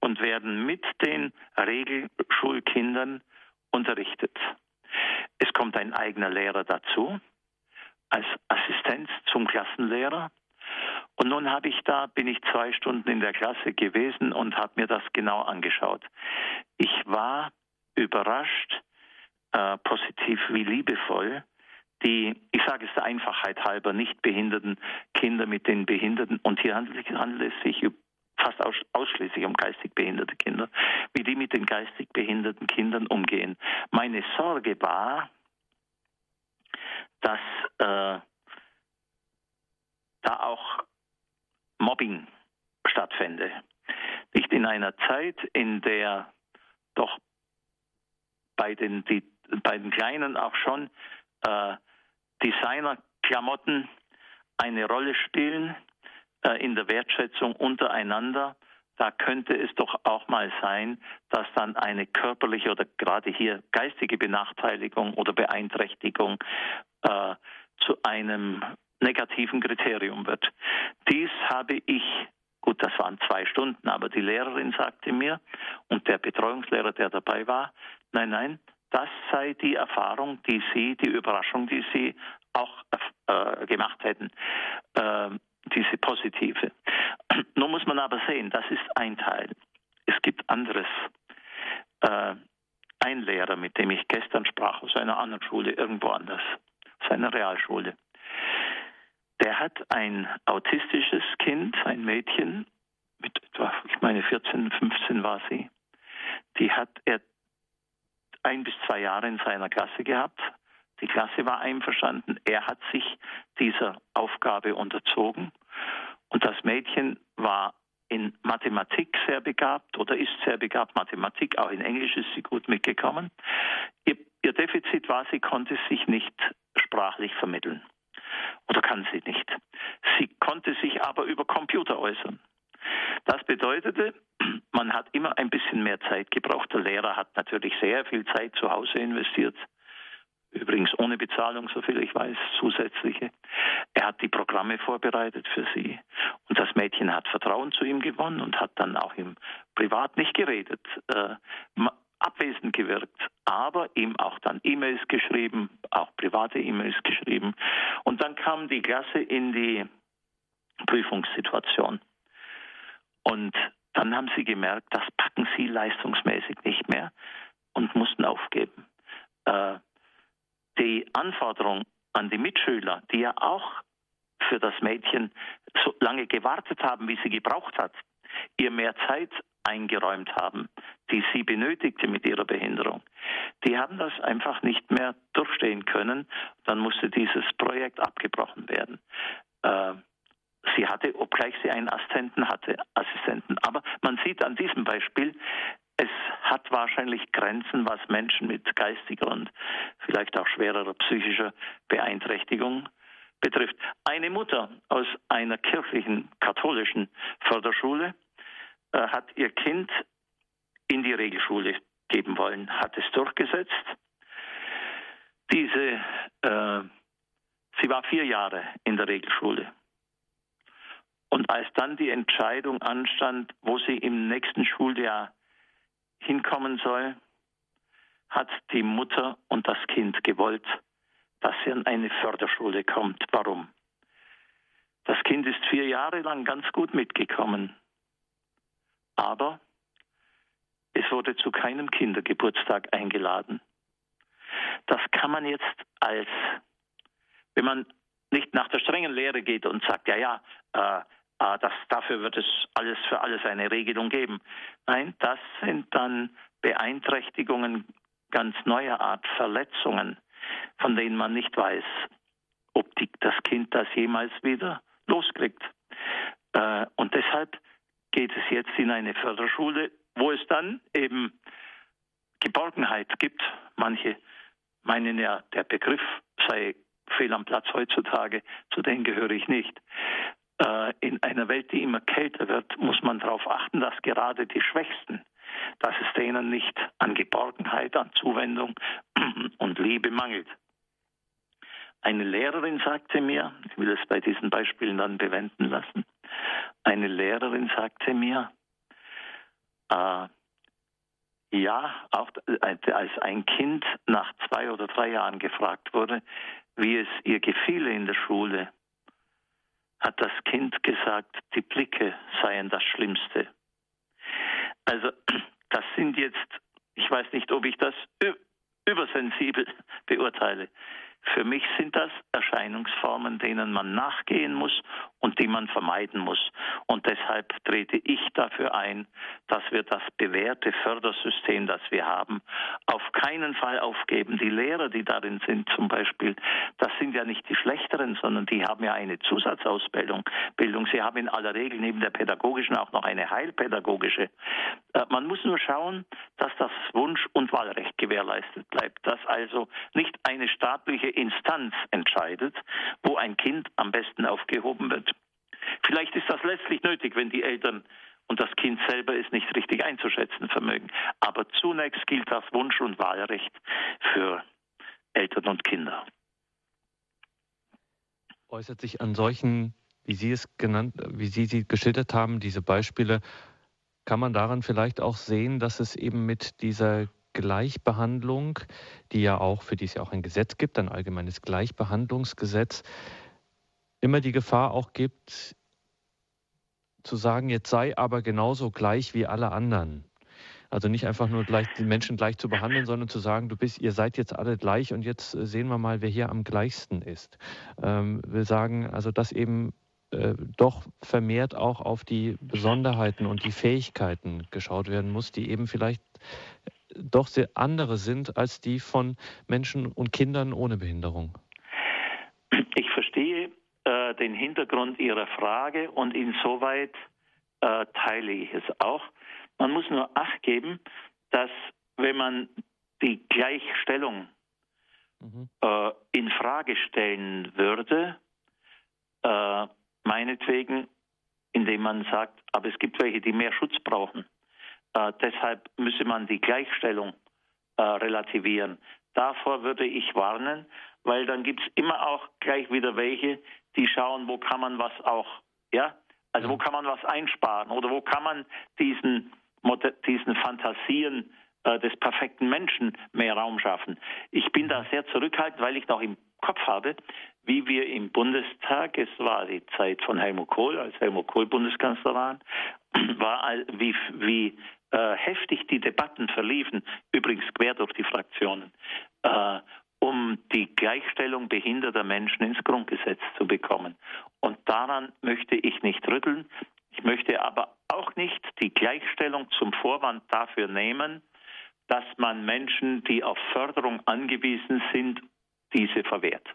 und werden mit den Regelschulkindern unterrichtet. Es kommt ein eigener Lehrer dazu als Assistenz zum Klassenlehrer. Und nun habe ich da, bin ich zwei Stunden in der Klasse gewesen und habe mir das genau angeschaut. Ich war überrascht, äh, positiv wie liebevoll die, ich sage es der Einfachheit halber, nicht behinderten Kinder mit den Behinderten, und hier handelt, handelt es sich fast ausschließlich um geistig behinderte Kinder, wie die mit den geistig behinderten Kindern umgehen. Meine Sorge war, dass äh, da auch Mobbing stattfände. Nicht in einer Zeit, in der doch bei den, die, bei den Kleinen auch schon äh, Designerklamotten eine Rolle spielen äh, in der Wertschätzung untereinander, da könnte es doch auch mal sein, dass dann eine körperliche oder gerade hier geistige Benachteiligung oder Beeinträchtigung äh, zu einem negativen Kriterium wird. Dies habe ich, gut, das waren zwei Stunden, aber die Lehrerin sagte mir und der Betreuungslehrer, der dabei war, nein, nein, das sei die Erfahrung, die Sie, die Überraschung, die Sie auch äh, gemacht hätten, äh, diese positive. Nun muss man aber sehen, das ist ein Teil. Es gibt anderes. Äh, ein Lehrer, mit dem ich gestern sprach, aus einer anderen Schule, irgendwo anders, aus einer Realschule, der hat ein autistisches Kind, ein Mädchen, mit etwa, ich meine 14, 15 war sie, die hat er ein bis zwei Jahre in seiner Klasse gehabt. Die Klasse war einverstanden. Er hat sich dieser Aufgabe unterzogen. Und das Mädchen war in Mathematik sehr begabt oder ist sehr begabt. Mathematik, auch in Englisch ist sie gut mitgekommen. Ihr, ihr Defizit war, sie konnte sich nicht sprachlich vermitteln. Oder kann sie nicht. Sie konnte sich aber über Computer äußern. Das bedeutete, man hat immer ein bisschen mehr Zeit gebraucht. Der Lehrer hat natürlich sehr viel Zeit zu Hause investiert. Übrigens ohne Bezahlung, soviel ich weiß, zusätzliche. Er hat die Programme vorbereitet für sie. Und das Mädchen hat Vertrauen zu ihm gewonnen und hat dann auch im Privat nicht geredet, äh, abwesend gewirkt, aber ihm auch dann E-Mails geschrieben, auch private E-Mails geschrieben. Und dann kam die Klasse in die Prüfungssituation. Und dann haben sie gemerkt, das packen sie leistungsmäßig nicht mehr und mussten aufgeben. Äh, die Anforderung an die Mitschüler, die ja auch für das Mädchen so lange gewartet haben, wie sie gebraucht hat, ihr mehr Zeit eingeräumt haben, die sie benötigte mit ihrer Behinderung. Die haben das einfach nicht mehr durchstehen können. Dann musste dieses Projekt abgebrochen werden. Äh, sie hatte, obgleich sie einen Assistenten hatte, Assistenten. Aber man sieht an diesem Beispiel, es hat wahrscheinlich Grenzen, was Menschen mit geistiger und vielleicht auch schwererer psychischer Beeinträchtigung betrifft. Eine Mutter aus einer kirchlichen katholischen Förderschule äh, hat ihr Kind in die Regelschule geben wollen, hat es durchgesetzt. Diese, äh, sie war vier Jahre in der Regelschule. Und als dann die Entscheidung anstand, wo sie im nächsten Schuljahr hinkommen soll, hat die Mutter und das Kind gewollt, dass sie an eine Förderschule kommt. Warum? Das Kind ist vier Jahre lang ganz gut mitgekommen. Aber es wurde zu keinem Kindergeburtstag eingeladen. Das kann man jetzt als, wenn man nicht nach der strengen Lehre geht und sagt, ja, ja, äh, äh, das, dafür wird es alles für alles eine Regelung geben. Nein, das sind dann Beeinträchtigungen ganz neuer Art, Verletzungen, von denen man nicht weiß, ob die, das Kind das jemals wieder loskriegt. Äh, und deshalb geht es jetzt in eine Förderschule, wo es dann eben Geborgenheit gibt. Manche meinen ja, der Begriff sei fehl am Platz heutzutage, zu denen gehöre ich nicht. Äh, in einer Welt, die immer kälter wird, muss man darauf achten, dass gerade die Schwächsten, dass es denen nicht an Geborgenheit, an Zuwendung und Liebe mangelt. Eine Lehrerin sagte mir, ich will es bei diesen Beispielen dann bewenden lassen, eine Lehrerin sagte mir, äh, ja, auch als ein Kind nach zwei oder drei Jahren gefragt wurde, wie es ihr gefiele in der Schule, hat das Kind gesagt, die Blicke seien das Schlimmste. Also das sind jetzt, ich weiß nicht, ob ich das übersensibel beurteile. Für mich sind das Erscheinungsformen, denen man nachgehen muss und die man vermeiden muss. Und deshalb trete ich dafür ein, dass wir das bewährte Fördersystem, das wir haben, auf keinen Fall aufgeben. Die Lehrer, die darin sind zum Beispiel, das sind ja nicht die schlechteren, sondern die haben ja eine Zusatzausbildung. Bildung. Sie haben in aller Regel neben der pädagogischen auch noch eine heilpädagogische. Äh, man muss nur schauen, dass das Wunsch- und Wahlrecht gewährleistet bleibt, dass also nicht eine staatliche Instanz entscheidet, wo ein Kind am besten aufgehoben wird. Vielleicht ist das letztlich nötig, wenn die Eltern und das Kind selber es nicht richtig einzuschätzen vermögen. Aber zunächst gilt das Wunsch- und Wahlrecht für Eltern und Kinder. Äußert sich an solchen, wie Sie es genannt, wie Sie sie geschildert haben, diese Beispiele, kann man daran vielleicht auch sehen, dass es eben mit dieser Gleichbehandlung, die ja auch, für die es ja auch ein Gesetz gibt, ein allgemeines Gleichbehandlungsgesetz, immer die Gefahr auch gibt, zu sagen, jetzt sei aber genauso gleich wie alle anderen. Also nicht einfach nur gleich die Menschen gleich zu behandeln, sondern zu sagen, du bist, ihr seid jetzt alle gleich und jetzt sehen wir mal, wer hier am gleichsten ist. Ähm, will sagen, also dass eben äh, doch vermehrt auch auf die Besonderheiten und die Fähigkeiten geschaut werden muss, die eben vielleicht doch sehr andere sind als die von Menschen und Kindern ohne Behinderung. Ich verstehe äh, den Hintergrund Ihrer Frage und insoweit äh, teile ich es auch. Man muss nur Acht geben, dass wenn man die Gleichstellung mhm. äh, in Frage stellen würde, äh, meinetwegen, indem man sagt, aber es gibt welche, die mehr Schutz brauchen. Äh, deshalb müsse man die Gleichstellung äh, relativieren. Davor würde ich warnen, weil dann gibt es immer auch gleich wieder welche, die schauen, wo kann man was auch, ja, also wo kann man was einsparen oder wo kann man diesen, diesen Fantasien äh, des perfekten Menschen mehr Raum schaffen. Ich bin da sehr zurückhaltend, weil ich noch im Kopf habe, wie wir im Bundestag, es war die Zeit von Helmut Kohl, als Helmut Kohl Bundeskanzler war, war wie, wie äh, heftig die Debatten verliefen, übrigens quer durch die Fraktionen, äh, um die Gleichstellung behinderter Menschen ins Grundgesetz zu bekommen. Und daran möchte ich nicht rütteln. Ich möchte aber auch nicht die Gleichstellung zum Vorwand dafür nehmen, dass man Menschen, die auf Förderung angewiesen sind, diese verwehrt.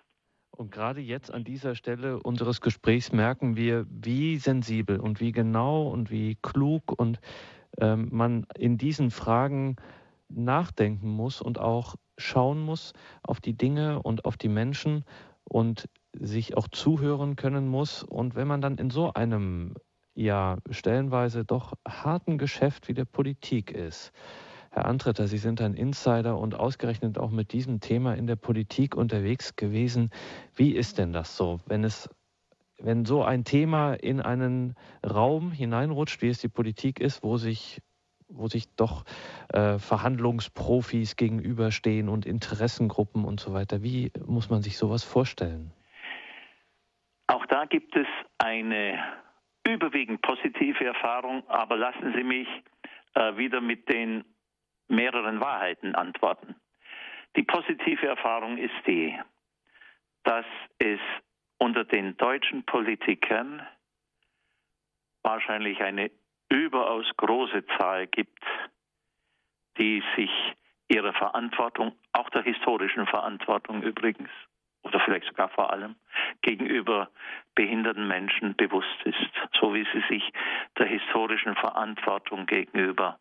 Und gerade jetzt an dieser Stelle unseres Gesprächs merken wir, wie sensibel und wie genau und wie klug und man in diesen Fragen nachdenken muss und auch schauen muss auf die Dinge und auf die Menschen und sich auch zuhören können muss. Und wenn man dann in so einem ja stellenweise doch harten Geschäft wie der Politik ist, Herr Antretter, Sie sind ein Insider und ausgerechnet auch mit diesem Thema in der Politik unterwegs gewesen. Wie ist denn das so, wenn es wenn so ein Thema in einen Raum hineinrutscht, wie es die Politik ist, wo sich wo sich doch äh, Verhandlungsprofis gegenüberstehen und Interessengruppen und so weiter. Wie muss man sich sowas vorstellen? Auch da gibt es eine überwiegend positive Erfahrung, aber lassen Sie mich äh, wieder mit den mehreren Wahrheiten antworten. Die positive Erfahrung ist die, dass es unter den deutschen Politikern wahrscheinlich eine überaus große Zahl gibt, die sich ihrer Verantwortung, auch der historischen Verantwortung übrigens, oder vielleicht sogar vor allem, gegenüber behinderten Menschen bewusst ist, so wie sie sich der historischen Verantwortung gegenüber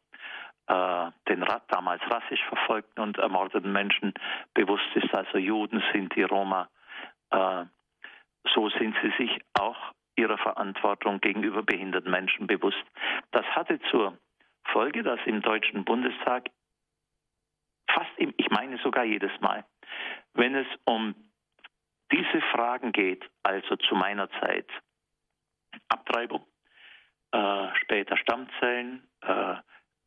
äh, den damals rassisch verfolgten und ermordeten Menschen bewusst ist, also Juden sind die Roma, äh, so sind sie sich auch ihrer Verantwortung gegenüber behinderten Menschen bewusst. Das hatte zur Folge, dass im Deutschen Bundestag fast, im, ich meine sogar jedes Mal, wenn es um diese Fragen geht, also zu meiner Zeit Abtreibung, äh, später Stammzellen, äh,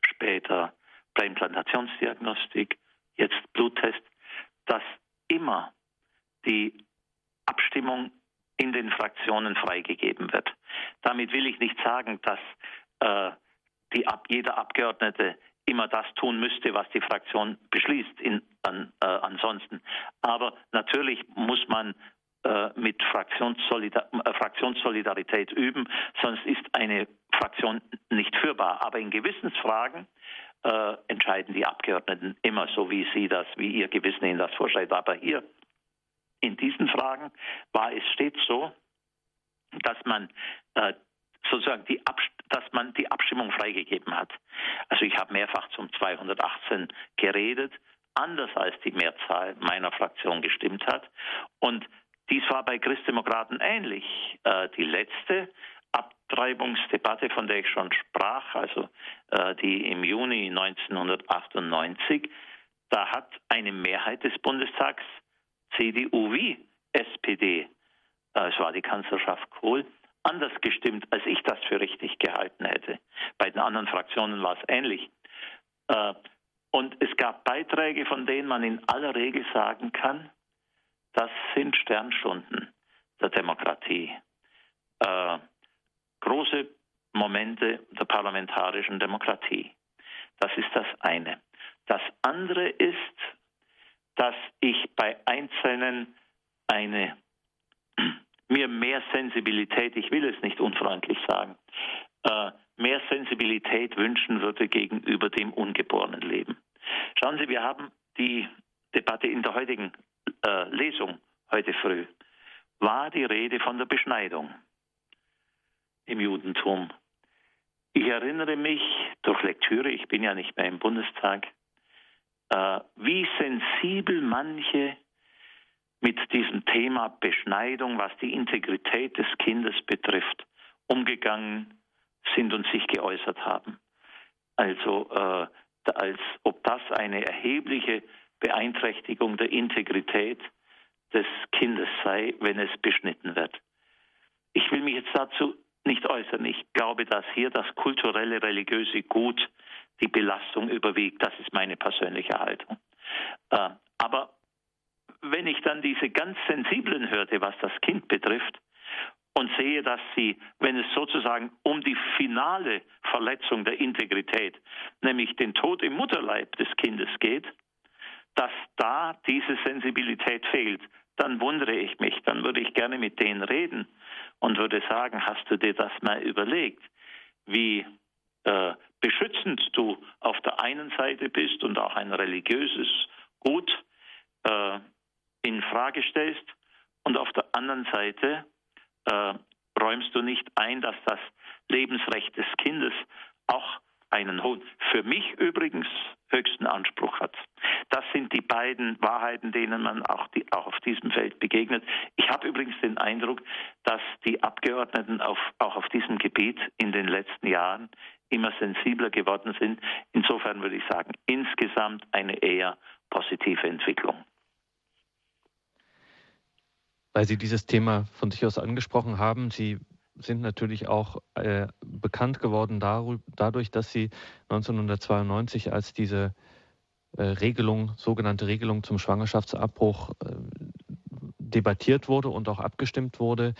später Präimplantationsdiagnostik, jetzt Bluttest, dass immer die Abstimmung in den Fraktionen freigegeben wird. Damit will ich nicht sagen, dass äh, die, jeder Abgeordnete immer das tun müsste, was die Fraktion beschließt. In, an, äh, ansonsten. Aber natürlich muss man äh, mit Fraktionssolidar äh, Fraktionssolidarität üben, sonst ist eine Fraktion nicht führbar. Aber in Gewissensfragen äh, entscheiden die Abgeordneten immer so, wie sie das, wie ihr Gewissen ihnen das vorschreibt. Aber hier in diesen Fragen war es stets so, dass man äh, sozusagen die, dass man die Abstimmung freigegeben hat. Also ich habe mehrfach zum 218 geredet, anders als die Mehrzahl meiner Fraktion gestimmt hat. Und dies war bei Christdemokraten ähnlich. Äh, die letzte Abtreibungsdebatte, von der ich schon sprach, also äh, die im Juni 1998, da hat eine Mehrheit des Bundestags CDU wie SPD, es war die Kanzlerschaft Kohl, anders gestimmt, als ich das für richtig gehalten hätte. Bei den anderen Fraktionen war es ähnlich. Äh, und es gab Beiträge, von denen man in aller Regel sagen kann, das sind Sternstunden der Demokratie. Äh, große Momente der parlamentarischen Demokratie. Das ist das eine. Das andere ist, dass ich bei Einzelnen eine mir mehr Sensibilität, ich will es nicht unfreundlich sagen, äh, mehr Sensibilität wünschen würde gegenüber dem ungeborenen Leben. Schauen Sie, wir haben die Debatte in der heutigen äh, Lesung heute früh, war die Rede von der Beschneidung im Judentum. Ich erinnere mich durch Lektüre, ich bin ja nicht mehr im Bundestag, äh, wie sensibel manche mit diesem Thema Beschneidung, was die Integrität des Kindes betrifft, umgegangen sind und sich geäußert haben. Also äh, als ob das eine erhebliche Beeinträchtigung der Integrität des Kindes sei, wenn es beschnitten wird. Ich will mich jetzt dazu nicht äußern. Ich glaube, dass hier das kulturelle, religiöse Gut die Belastung überwiegt. Das ist meine persönliche Haltung. Äh, aber wenn ich dann diese ganz sensiblen hörte, was das Kind betrifft, und sehe, dass sie, wenn es sozusagen um die finale Verletzung der Integrität, nämlich den Tod im Mutterleib des Kindes geht, dass da diese Sensibilität fehlt, dann wundere ich mich, dann würde ich gerne mit denen reden und würde sagen, hast du dir das mal überlegt, wie äh, beschützend du auf der einen Seite bist und auch ein religiöses Gut äh, in Frage stellst und auf der anderen Seite äh, räumst du nicht ein, dass das Lebensrecht des Kindes auch einen hohen, für mich übrigens höchsten Anspruch hat. Das sind die beiden Wahrheiten, denen man auch, die, auch auf diesem Feld begegnet. Ich habe übrigens den Eindruck, dass die Abgeordneten auf, auch auf diesem Gebiet in den letzten Jahren immer sensibler geworden sind. Insofern würde ich sagen, insgesamt eine eher positive Entwicklung. Weil Sie dieses Thema von sich aus angesprochen haben, Sie sind natürlich auch äh, bekannt geworden dadurch, dass Sie 1992, als diese äh, Regelung, sogenannte Regelung zum Schwangerschaftsabbruch äh, debattiert wurde und auch abgestimmt wurde,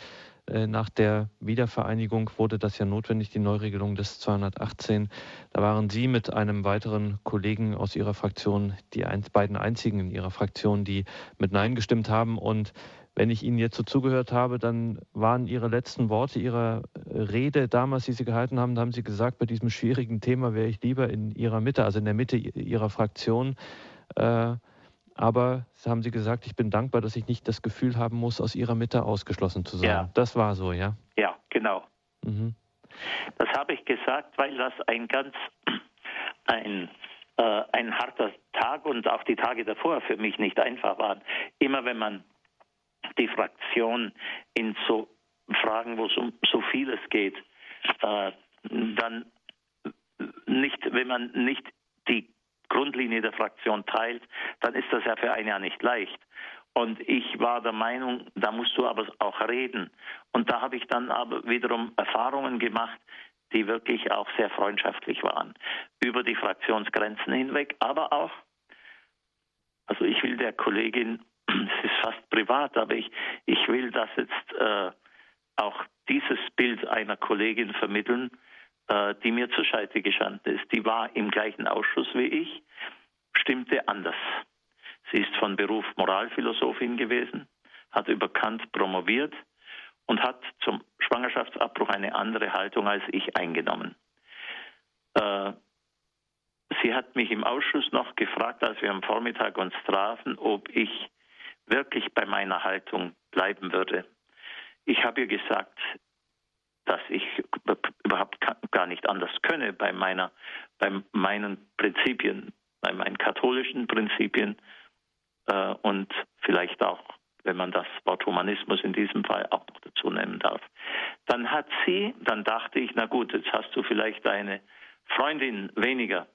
nach der Wiedervereinigung wurde das ja notwendig, die Neuregelung des 218. Da waren Sie mit einem weiteren Kollegen aus Ihrer Fraktion die beiden einzigen in Ihrer Fraktion, die mit Nein gestimmt haben. Und wenn ich Ihnen jetzt so zugehört habe, dann waren Ihre letzten Worte Ihrer Rede damals, die Sie gehalten haben, da haben Sie gesagt, bei diesem schwierigen Thema wäre ich lieber in Ihrer Mitte, also in der Mitte Ihrer Fraktion. Äh, aber haben Sie gesagt, ich bin dankbar, dass ich nicht das Gefühl haben muss, aus Ihrer Mitte ausgeschlossen zu sein. Ja. Das war so, ja? Ja, genau. Mhm. Das habe ich gesagt, weil das ein ganz ein, äh, ein harter Tag und auch die Tage davor für mich nicht einfach waren. Immer wenn man die Fraktion in so Fragen, wo es um so vieles geht, äh, dann nicht, wenn man nicht die Grundlinie der Fraktion teilt, dann ist das ja für ein Jahr nicht leicht. Und ich war der Meinung, da musst du aber auch reden. Und da habe ich dann aber wiederum Erfahrungen gemacht, die wirklich auch sehr freundschaftlich waren. Über die Fraktionsgrenzen hinweg, aber auch, also ich will der Kollegin, es ist fast privat, aber ich, ich will das jetzt äh, auch dieses Bild einer Kollegin vermitteln, die mir zur Seite gestanden ist. Die war im gleichen Ausschuss wie ich, stimmte anders. Sie ist von Beruf Moralphilosophin gewesen, hat über Kant promoviert und hat zum Schwangerschaftsabbruch eine andere Haltung als ich eingenommen. Äh, sie hat mich im Ausschuss noch gefragt, als wir am Vormittag uns trafen, ob ich wirklich bei meiner Haltung bleiben würde. Ich habe ihr gesagt, dass ich überhaupt gar nicht anders könne bei meiner, bei meinen Prinzipien, bei meinen katholischen Prinzipien äh, und vielleicht auch, wenn man das Wort Humanismus in diesem Fall auch noch dazu nehmen darf. Dann hat sie, dann dachte ich, na gut, jetzt hast du vielleicht eine Freundin weniger.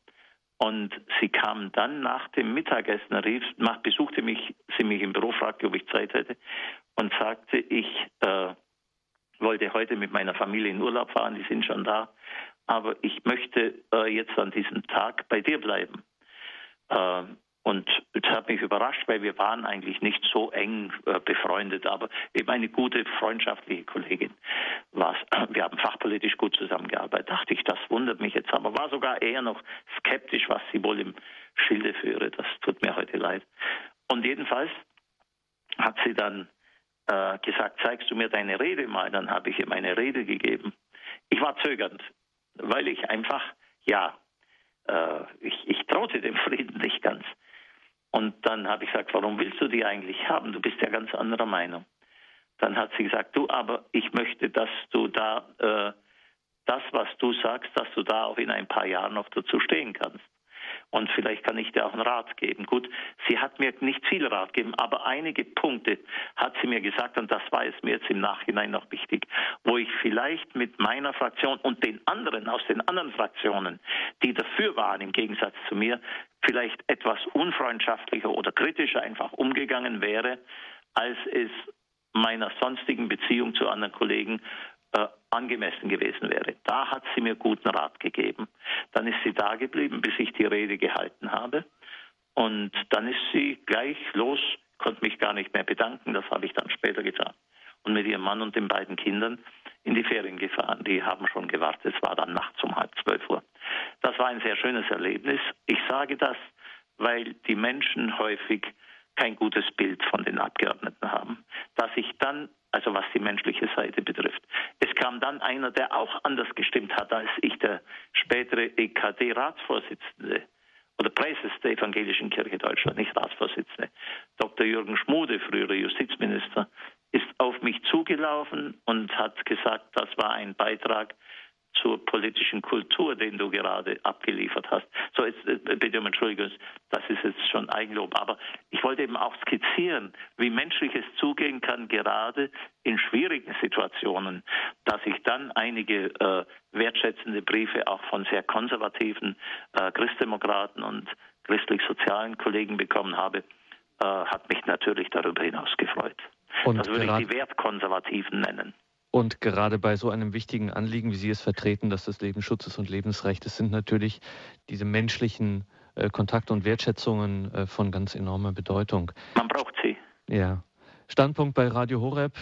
Und sie kam dann nach dem Mittagessen, rief, besuchte mich, sie mich im Büro, fragte, ob ich Zeit hätte und sagte, ich äh, wollte heute mit meiner Familie in Urlaub fahren, die sind schon da, aber ich möchte äh, jetzt an diesem Tag bei dir bleiben. Äh, und das hat mich überrascht, weil wir waren eigentlich nicht so eng äh, befreundet, aber eben eine gute freundschaftliche Kollegin war Wir haben fachpolitisch gut zusammengearbeitet. Dachte ich, das wundert mich jetzt, aber war sogar eher noch skeptisch, was sie wohl im Schilde führe. Das tut mir heute leid. Und jedenfalls hat sie dann äh, gesagt, zeigst du mir deine Rede mal? Dann habe ich ihr meine Rede gegeben. Ich war zögernd, weil ich einfach, ja, äh, ich, ich traute dem Frieden nicht ganz. Und dann habe ich gesagt, warum willst du die eigentlich haben? Du bist ja ganz anderer Meinung. Dann hat sie gesagt, du, aber ich möchte, dass du da äh, das, was du sagst, dass du da auch in ein paar Jahren noch dazu stehen kannst und vielleicht kann ich dir auch einen Rat geben. Gut, sie hat mir nicht viel Rat gegeben, aber einige Punkte hat sie mir gesagt und das war es mir jetzt im Nachhinein noch wichtig, wo ich vielleicht mit meiner Fraktion und den anderen aus den anderen Fraktionen, die dafür waren im Gegensatz zu mir, vielleicht etwas unfreundschaftlicher oder kritischer einfach umgegangen wäre, als es meiner sonstigen Beziehung zu anderen Kollegen äh, angemessen gewesen wäre. Da hat sie mir guten Rat gegeben. Dann ist sie da geblieben, bis ich die Rede gehalten habe. Und dann ist sie gleich los, konnte mich gar nicht mehr bedanken, das habe ich dann später getan. Und mit ihrem Mann und den beiden Kindern in die Ferien gefahren. Die haben schon gewartet, es war dann nachts um halb zwölf Uhr. Das war ein sehr schönes Erlebnis. Ich sage das, weil die Menschen häufig kein gutes Bild von den Abgeordneten haben. Dass ich dann also was die menschliche Seite betrifft. Es kam dann einer, der auch anders gestimmt hat als ich, der spätere EKD-Ratsvorsitzende oder Präses der Evangelischen Kirche Deutschland, nicht Ratsvorsitzende, Dr. Jürgen Schmude, früherer Justizminister, ist auf mich zugelaufen und hat gesagt, das war ein Beitrag zur politischen Kultur, den du gerade abgeliefert hast. So, jetzt äh, bitte um Entschuldigung, das ist jetzt schon Eigenlob, aber ich wollte eben auch skizzieren, wie menschlich es zugehen kann, gerade in schwierigen Situationen, dass ich dann einige äh, wertschätzende Briefe auch von sehr konservativen äh, Christdemokraten und christlich-sozialen Kollegen bekommen habe, äh, hat mich natürlich darüber hinaus gefreut. Und das würde ich die Wertkonservativen nennen. Und gerade bei so einem wichtigen Anliegen, wie Sie es vertreten, dass das Lebensschutzes und Lebensrechtes sind natürlich diese menschlichen äh, Kontakte und Wertschätzungen äh, von ganz enormer Bedeutung. Man braucht sie. Ja. Standpunkt bei Radio Horeb.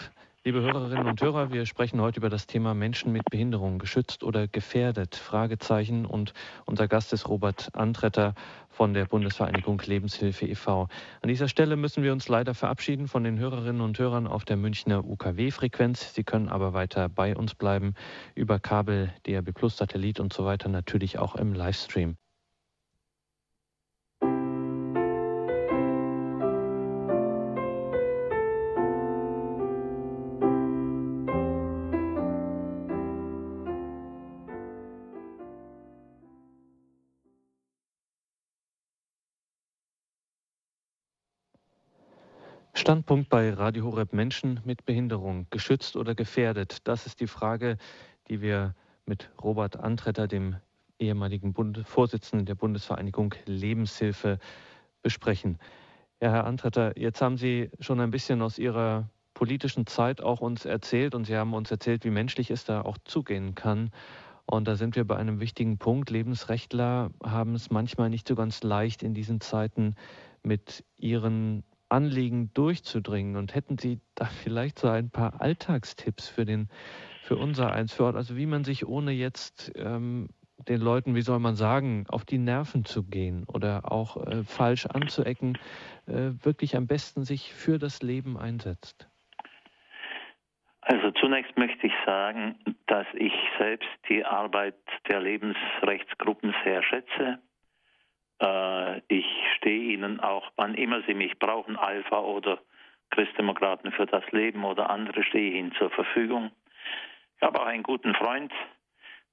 Liebe Hörerinnen und Hörer, wir sprechen heute über das Thema Menschen mit Behinderung, geschützt oder gefährdet? Fragezeichen. Und unser Gast ist Robert Antretter von der Bundesvereinigung Lebenshilfe e.V. An dieser Stelle müssen wir uns leider verabschieden von den Hörerinnen und Hörern auf der Münchner UKW-Frequenz. Sie können aber weiter bei uns bleiben über Kabel, DRB Plus, Satellit und so weiter, natürlich auch im Livestream. Standpunkt bei Radio Horeb Menschen mit Behinderung, geschützt oder gefährdet? Das ist die Frage, die wir mit Robert Antretter, dem ehemaligen Bund Vorsitzenden der Bundesvereinigung Lebenshilfe, besprechen. Ja, Herr Antretter, jetzt haben Sie schon ein bisschen aus Ihrer politischen Zeit auch uns erzählt und Sie haben uns erzählt, wie menschlich es da auch zugehen kann. Und da sind wir bei einem wichtigen Punkt. Lebensrechtler haben es manchmal nicht so ganz leicht in diesen Zeiten mit ihren Anliegen durchzudringen. Und hätten Sie da vielleicht so ein paar Alltagstipps für den, für unser eins, für Ort, also wie man sich ohne jetzt ähm, den Leuten, wie soll man sagen, auf die Nerven zu gehen oder auch äh, falsch anzuecken, äh, wirklich am besten sich für das Leben einsetzt? Also zunächst möchte ich sagen, dass ich selbst die Arbeit der Lebensrechtsgruppen sehr schätze. Äh, ich stehe Ihnen auch, wann immer Sie mich brauchen, Alpha oder Christdemokraten für das Leben oder andere, stehe ich Ihnen zur Verfügung. Ich habe auch einen guten Freund,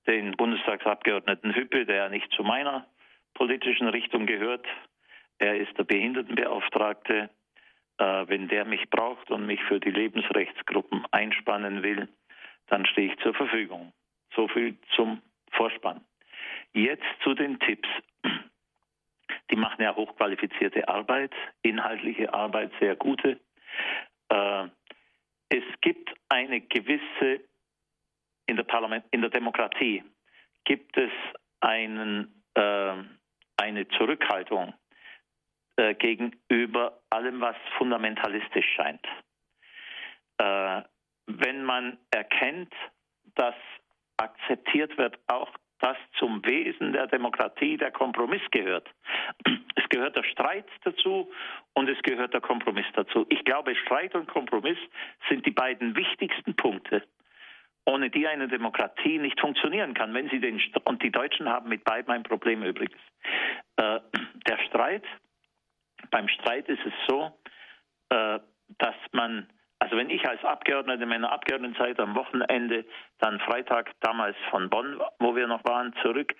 den Bundestagsabgeordneten Hüppe, der nicht zu meiner politischen Richtung gehört. Er ist der Behindertenbeauftragte. Äh, wenn der mich braucht und mich für die Lebensrechtsgruppen einspannen will, dann stehe ich zur Verfügung. So viel zum Vorspann. Jetzt zu den Tipps. Die machen ja hochqualifizierte Arbeit, inhaltliche Arbeit, sehr gute. Äh, es gibt eine gewisse, in der, Parlament, in der Demokratie gibt es einen, äh, eine Zurückhaltung äh, gegenüber allem, was fundamentalistisch scheint. Äh, wenn man erkennt, dass akzeptiert wird, auch das zum Wesen der Demokratie der Kompromiss gehört. Es gehört der Streit dazu und es gehört der Kompromiss dazu. Ich glaube, Streit und Kompromiss sind die beiden wichtigsten Punkte, ohne die eine Demokratie nicht funktionieren kann. Wenn Sie den und die Deutschen haben mit beiden ein Problem übrigens. Äh, der Streit, beim Streit ist es so, äh, dass man also wenn ich als Abgeordneter in meiner Abgeordnetenzeit am Wochenende dann Freitag damals von Bonn, wo wir noch waren, zurück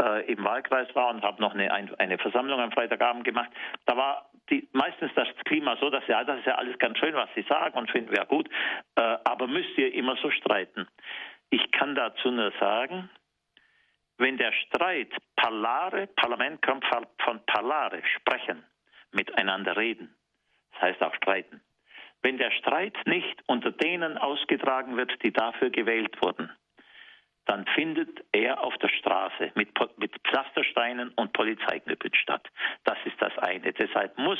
äh, im Wahlkreis war und habe noch eine, eine Versammlung am Freitagabend gemacht, da war die, meistens das Klima so, dass ja, das ist ja alles ganz schön, was Sie sagen und finden wir gut, äh, aber müsst ihr immer so streiten. Ich kann dazu nur sagen, wenn der Streit Parlare, Parlament kommt von Parlare, sprechen, miteinander reden, das heißt auch streiten. Wenn der Streit nicht unter denen ausgetragen wird, die dafür gewählt wurden, dann findet er auf der Straße mit, mit Pflastersteinen und Polizeiknüppeln statt. Das ist das eine. Deshalb muss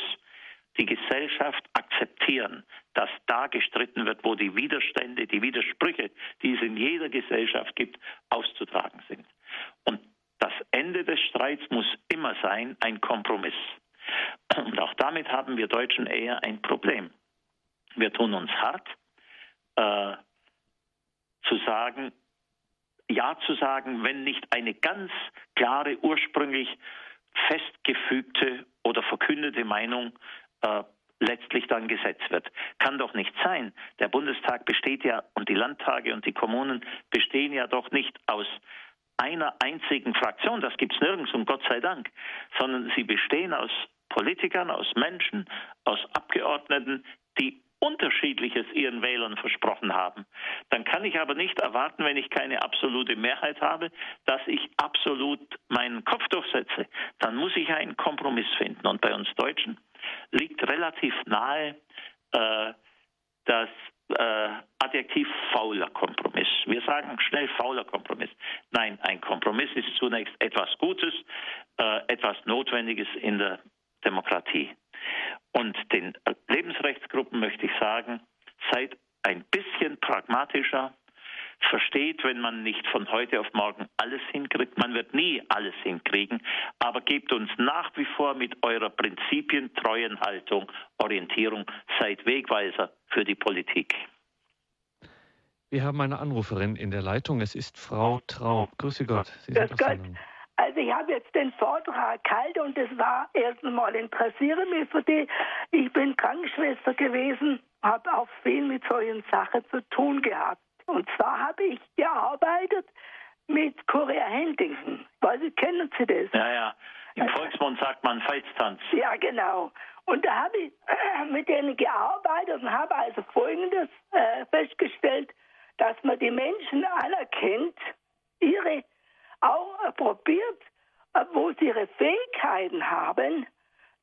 die Gesellschaft akzeptieren, dass da gestritten wird, wo die Widerstände, die Widersprüche, die es in jeder Gesellschaft gibt, auszutragen sind. Und das Ende des Streits muss immer sein ein Kompromiss. Und auch damit haben wir Deutschen eher ein Problem. Wir tun uns hart, äh, zu sagen, Ja zu sagen, wenn nicht eine ganz klare, ursprünglich festgefügte oder verkündete Meinung äh, letztlich dann gesetzt wird. Kann doch nicht sein. Der Bundestag besteht ja und die Landtage und die Kommunen bestehen ja doch nicht aus einer einzigen Fraktion, das gibt es nirgends und Gott sei Dank, sondern sie bestehen aus Politikern, aus Menschen, aus Abgeordneten, die Unterschiedliches ihren Wählern versprochen haben. Dann kann ich aber nicht erwarten, wenn ich keine absolute Mehrheit habe, dass ich absolut meinen Kopf durchsetze. Dann muss ich einen Kompromiss finden. Und bei uns Deutschen liegt relativ nahe äh, das äh, Adjektiv fauler Kompromiss. Wir sagen schnell fauler Kompromiss. Nein, ein Kompromiss ist zunächst etwas Gutes, äh, etwas Notwendiges in der Demokratie. Und den Lebensrechtsgruppen möchte ich sagen, seid ein bisschen pragmatischer, versteht, wenn man nicht von heute auf morgen alles hinkriegt. Man wird nie alles hinkriegen, aber gebt uns nach wie vor mit eurer prinzipientreuen Haltung Orientierung, seid Wegweiser für die Politik. Wir haben eine Anruferin in der Leitung. Es ist Frau Traub. Grüße Gott. Sie Grüß Gott. Also ich habe jetzt den Vortrag kalt und es war erstens mal interessiere mich für die. Ich bin Krankenschwester gewesen, habe auch viel mit solchen Sachen zu tun gehabt. Und zwar habe ich gearbeitet mit Korea Huntington. Weil Sie kennen Sie das? Ja, ja. Im Volksmund sagt man Feitstanz. Ja, genau. Und da habe ich äh, mit denen gearbeitet und habe also Folgendes äh, festgestellt, dass man die Menschen anerkennt, ihre auch probiert, wo sie ihre Fähigkeiten haben,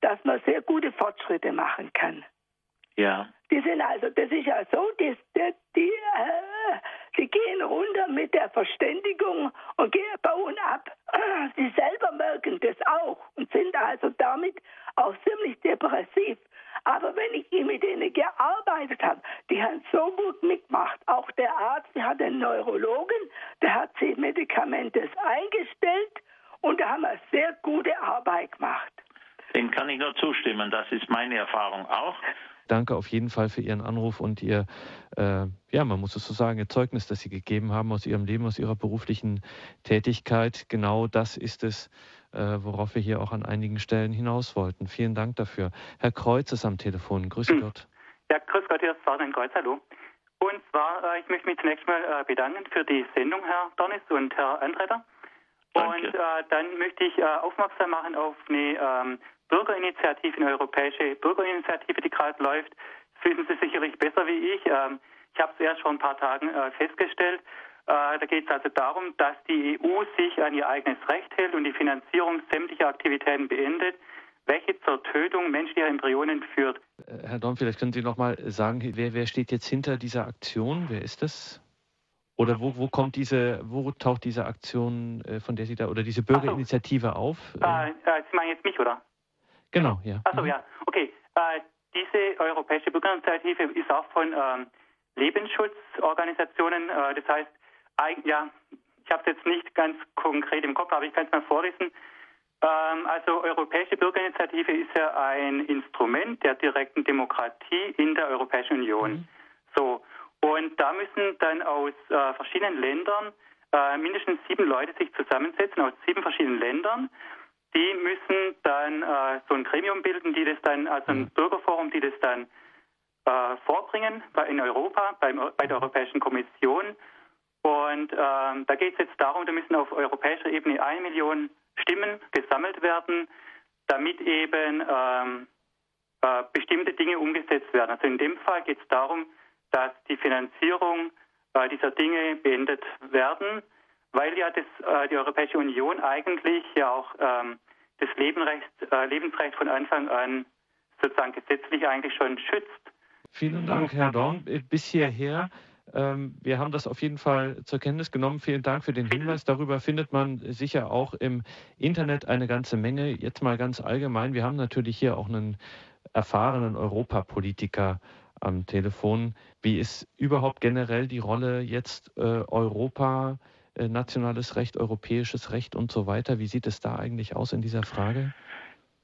dass man sehr gute Fortschritte machen kann. Ja. Die sind also, das ist ja so, die, die, die, äh, die gehen runter mit der Verständigung und gehen, bauen ab. Sie selber merken das auch und sind also damit auch ziemlich depressiv. Aber wenn ich mit denen gearbeitet habe, die haben so gut mitgemacht. Auch der Arzt, der hat einen Neurologen, der hat sie Medikamente eingestellt und da haben wir sehr gute Arbeit gemacht. Dem kann ich nur zustimmen. Das ist meine Erfahrung auch. Danke auf jeden Fall für Ihren Anruf und Ihr, äh, ja, man muss es so sagen, Ihr Zeugnis, das Sie gegeben haben aus Ihrem Leben, aus Ihrer beruflichen Tätigkeit. Genau das ist es, äh, worauf wir hier auch an einigen Stellen hinaus wollten. Vielen Dank dafür. Herr Kreuz ist am Telefon. Grüße hm. Gott. Ja, grüß Gott, hier ist Fabian Kreuz. Hallo. Und zwar, äh, ich möchte mich zunächst mal äh, bedanken für die Sendung, Herr Dornis und Herr Andretter. Und äh, dann möchte ich äh, aufmerksam machen auf eine ähm, Bürgerinitiative, eine europäische Bürgerinitiative, die gerade läuft. Das wissen Sie sicherlich besser wie ich. Ähm, ich habe es erst vor ein paar Tagen äh, festgestellt. Äh, da geht es also darum, dass die EU sich an ihr eigenes Recht hält und die Finanzierung sämtlicher Aktivitäten beendet, welche zur Tötung menschlicher Embryonen führt. Äh, Herr Dorn, vielleicht können Sie noch mal sagen, wer, wer steht jetzt hinter dieser Aktion? Wer ist das? Oder wo, wo kommt diese, wo taucht diese Aktion, äh, von der Sie da, oder diese Bürgerinitiative so. auf? Äh, Sie meinen jetzt mich, oder? Genau, ja. Achso, mhm. ja. Okay. Äh, diese Europäische Bürgerinitiative ist auch von ähm, Lebensschutzorganisationen, äh, das heißt, ja, ich habe es jetzt nicht ganz konkret im Kopf, aber ich kann es mal vorlesen. Ähm, also Europäische Bürgerinitiative ist ja ein Instrument der direkten Demokratie in der Europäischen Union. Mhm. So, und da müssen dann aus äh, verschiedenen Ländern äh, mindestens sieben Leute sich zusammensetzen, aus sieben verschiedenen Ländern die müssen dann äh, so ein Gremium bilden, die das dann, also ein mhm. Bürgerforum, die das dann äh, vorbringen bei, in Europa, beim, bei der Europäischen Kommission. Und ähm, da geht es jetzt darum, da müssen auf europäischer Ebene eine Million Stimmen gesammelt werden, damit eben ähm, äh, bestimmte Dinge umgesetzt werden. Also in dem Fall geht es darum, dass die Finanzierung äh, dieser Dinge beendet werden, weil ja das, äh, die Europäische Union eigentlich ja auch ähm, das Lebensrecht, äh, Lebensrecht von Anfang an sozusagen gesetzlich eigentlich schon schützt. Vielen Dank, Herr Dorn. Bis hierher. Ähm, wir haben das auf jeden Fall zur Kenntnis genommen. Vielen Dank für den Hinweis. Darüber findet man sicher auch im Internet eine ganze Menge. Jetzt mal ganz allgemein. Wir haben natürlich hier auch einen erfahrenen Europapolitiker am Telefon. Wie ist überhaupt generell die Rolle jetzt äh, Europa? Äh, nationales Recht, europäisches Recht und so weiter. Wie sieht es da eigentlich aus in dieser Frage?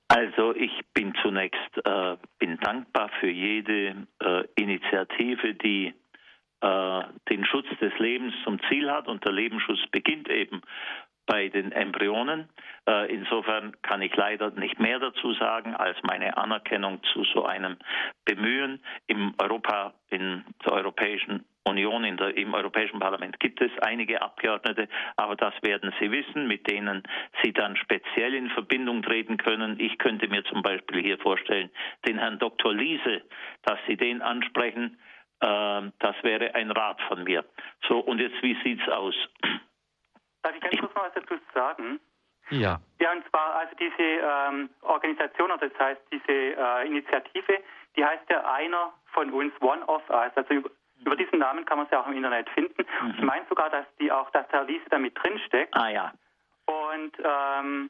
Also ich bin zunächst äh, bin dankbar für jede äh, Initiative, die äh, den Schutz des Lebens zum Ziel hat und der Lebensschutz beginnt eben bei den Embryonen. Äh, insofern kann ich leider nicht mehr dazu sagen als meine Anerkennung zu so einem Bemühen im Europa, in der Europäischen Union, in der, im Europäischen Parlament gibt es einige Abgeordnete, aber das werden Sie wissen, mit denen Sie dann speziell in Verbindung treten können. Ich könnte mir zum Beispiel hier vorstellen, den Herrn Dr. Liese, dass Sie den ansprechen. Äh, das wäre ein Rat von mir. So, und jetzt, wie sieht's aus? Darf ich ganz kurz noch was dazu sagen? Ja. Ja, und zwar also diese ähm, Organisation, oder das heißt diese äh, Initiative, die heißt ja einer von uns, One of Us. Also über, über diesen Namen kann man sie auch im Internet finden. Mhm. Ich meine sogar, dass die auch, dass der Liese da mit drinsteckt. Ah ja. Und ähm,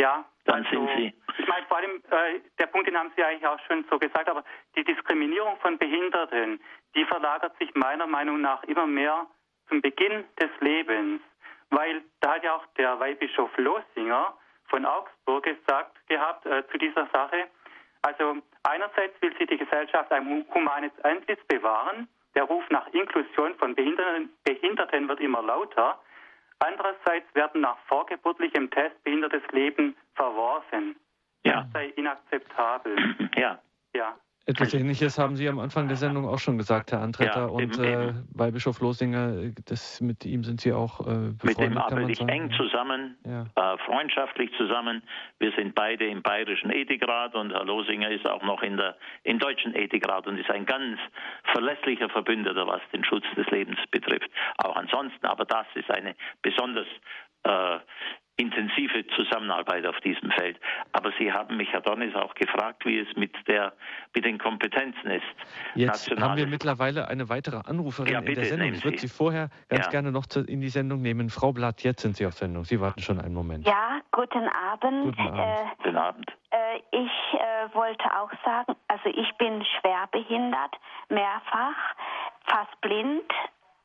Ja, dann also, sind Sie. Ich meine, vor allem, äh, der Punkt, den haben Sie eigentlich auch schon so gesagt, aber die Diskriminierung von Behinderten, die verlagert sich meiner Meinung nach immer mehr zum Beginn des Lebens. Weil da hat ja auch der Weihbischof Losinger von Augsburg gesagt gehabt äh, zu dieser Sache. Also einerseits will sie die Gesellschaft ein humanes Antlitz bewahren. Der Ruf nach Inklusion von Behinderten, Behinderten wird immer lauter. Andererseits werden nach vorgeburtlichem Test behindertes Leben verworfen. Ja. Das sei inakzeptabel. Ja. Ja. Etwas Ähnliches haben Sie am Anfang der Sendung auch schon gesagt, Herr Antretter. Ja, und äh, bei Bischof Losinger, das, mit ihm sind Sie auch äh, befreundet, Mit dem arbeite ich eng zusammen, ja. äh, freundschaftlich zusammen. Wir sind beide im Bayerischen Ethikrat und Herr Losinger ist auch noch in der, im Deutschen Ethikrat und ist ein ganz verlässlicher Verbündeter, was den Schutz des Lebens betrifft. Auch ansonsten, aber das ist eine besonders äh, intensive Zusammenarbeit auf diesem Feld. Aber Sie haben mich, Herr Dornis, auch gefragt, wie es mit, der, mit den Kompetenzen ist. Jetzt Nationales. haben wir mittlerweile eine weitere Anruferin ja, bitte, in der Sendung. Ich würde Sie vorher ganz ja. gerne noch in die Sendung nehmen. Frau Blatt, jetzt sind Sie auf Sendung. Sie warten schon einen Moment. Ja, guten Abend. Guten Abend. Äh, guten Abend. Äh, ich äh, wollte auch sagen, also ich bin schwer behindert, mehrfach, fast blind,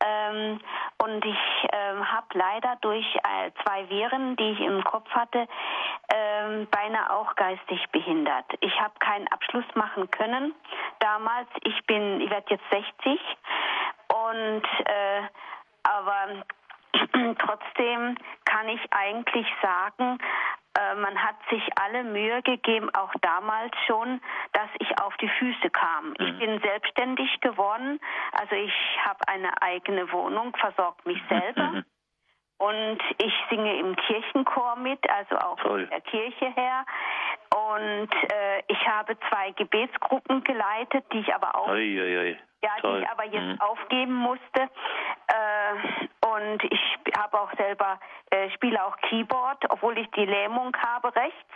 ähm, und ich ähm, habe leider durch äh, zwei Viren, die ich im Kopf hatte, ähm, beinahe auch geistig behindert. Ich habe keinen Abschluss machen können damals. Ich bin, ich werde jetzt 60 und äh, aber trotzdem kann ich eigentlich sagen, äh, man hat sich alle Mühe gegeben, auch damals schon, dass ich auf die Füße kam. Mhm. Ich bin selbstständig geworden, also ich habe eine eigene Wohnung, versorge mich mhm. selber. Mhm. Und ich singe im Kirchenchor mit, also auch Toll. von der Kirche her. Und äh, ich habe zwei Gebetsgruppen geleitet, die ich aber auch, oi, oi, oi. Ja, die ich aber jetzt mhm. aufgeben musste. Äh, und ich habe auch selber äh, spiele auch Keyboard, obwohl ich die Lähmung habe rechts.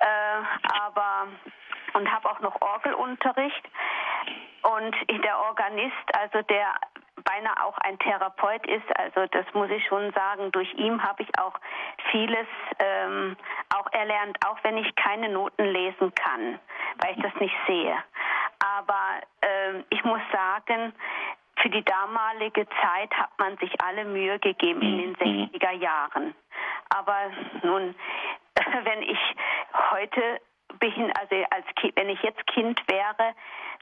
Äh, aber und habe auch noch Orgelunterricht. Und der Organist, also der beinahe auch ein Therapeut ist. Also das muss ich schon sagen. Durch ihn habe ich auch vieles ähm, auch erlernt, auch wenn ich keine Noten lesen kann, weil ich das nicht sehe. Aber ähm, ich muss sagen, für die damalige Zeit hat man sich alle Mühe gegeben in den 60er mhm. Jahren. Aber nun, wenn ich heute bin, also als kind, wenn ich jetzt Kind wäre,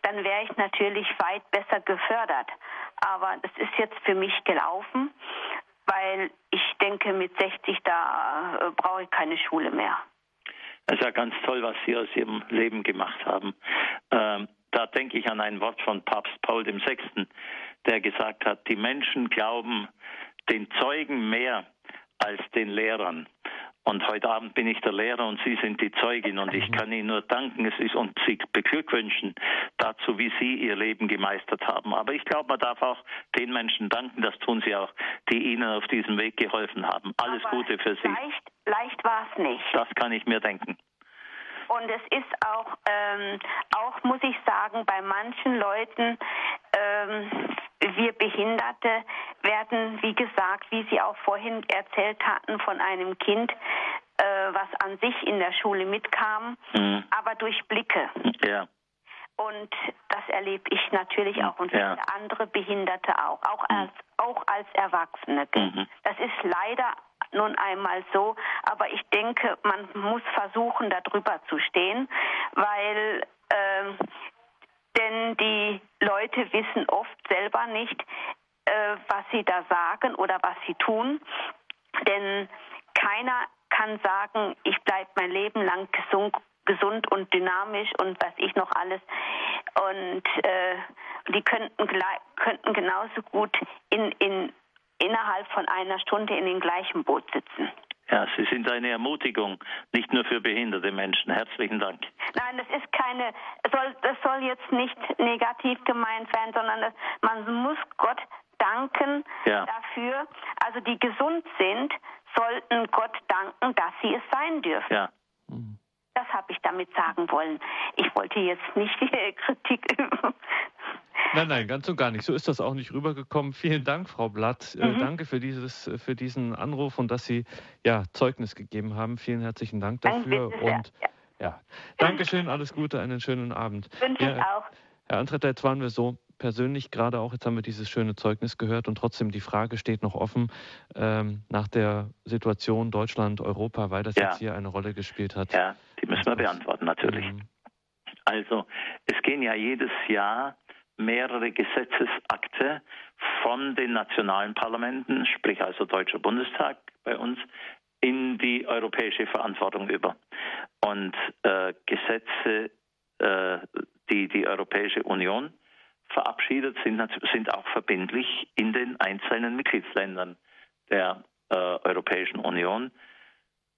dann wäre ich natürlich weit besser gefördert. Aber das ist jetzt für mich gelaufen, weil ich denke, mit 60 da äh, brauche ich keine Schule mehr. Das ist ja ganz toll, was Sie aus Ihrem Leben gemacht haben. Ähm, da denke ich an ein Wort von Papst Paul VI., der gesagt hat, die Menschen glauben den Zeugen mehr als den Lehrern. Und heute Abend bin ich der Lehrer und Sie sind die Zeugin und ich kann Ihnen nur danken es ist, und Sie beglückwünschen dazu, wie Sie Ihr Leben gemeistert haben. Aber ich glaube, man darf auch den Menschen danken, das tun Sie auch, die Ihnen auf diesem Weg geholfen haben. Alles Aber Gute für Sie. Leicht, leicht war es nicht. Das kann ich mir denken. Und es ist auch, ähm, auch muss ich sagen, bei manchen Leuten, ähm, wir Behinderte werden, wie gesagt, wie Sie auch vorhin erzählt hatten, von einem Kind, äh, was an sich in der Schule mitkam, mhm. aber durch Blicke. Ja. Und das erlebe ich natürlich auch und viele ja. andere Behinderte auch, auch mhm. als, auch als Erwachsene. Mhm. Das ist leider nun einmal so. Aber ich denke, man muss versuchen, darüber zu stehen, weil äh, denn die Leute wissen oft selber nicht, äh, was sie da sagen oder was sie tun. Denn keiner kann sagen, ich bleibe mein Leben lang gesund, gesund und dynamisch und was ich noch alles. Und äh, die könnten, könnten genauso gut in, in innerhalb von einer Stunde in dem gleichen Boot sitzen. Ja, Sie sind eine Ermutigung, nicht nur für behinderte Menschen. Herzlichen Dank. Nein, das ist keine, soll, das soll jetzt nicht negativ gemeint sein, sondern das, man muss Gott danken ja. dafür. Also die gesund sind, sollten Gott danken, dass sie es sein dürfen. Ja. Das habe ich damit sagen wollen. Ich wollte jetzt nicht die Kritik üben. Nein, nein, ganz und gar nicht. So ist das auch nicht rübergekommen. Vielen Dank, Frau Blatt. Äh, mhm. danke für, dieses, für diesen Anruf und dass Sie ja, Zeugnis gegeben haben. Vielen herzlichen Dank dafür. Und ja. ja, Dankeschön, alles Gute, einen schönen Abend. Wünsche ja, ich auch. Herr Antretter, jetzt waren wir so persönlich gerade auch, jetzt haben wir dieses schöne Zeugnis gehört und trotzdem die Frage steht noch offen ähm, nach der Situation Deutschland, Europa, weil das ja. jetzt hier eine Rolle gespielt hat. Ja, die müssen wir beantworten natürlich. Mhm. Also es gehen ja jedes Jahr mehrere Gesetzesakte von den nationalen Parlamenten, sprich also Deutscher Bundestag bei uns, in die europäische Verantwortung über. Und äh, Gesetze, äh, die die Europäische Union verabschiedet, sind, sind auch verbindlich in den einzelnen Mitgliedsländern der äh, Europäischen Union.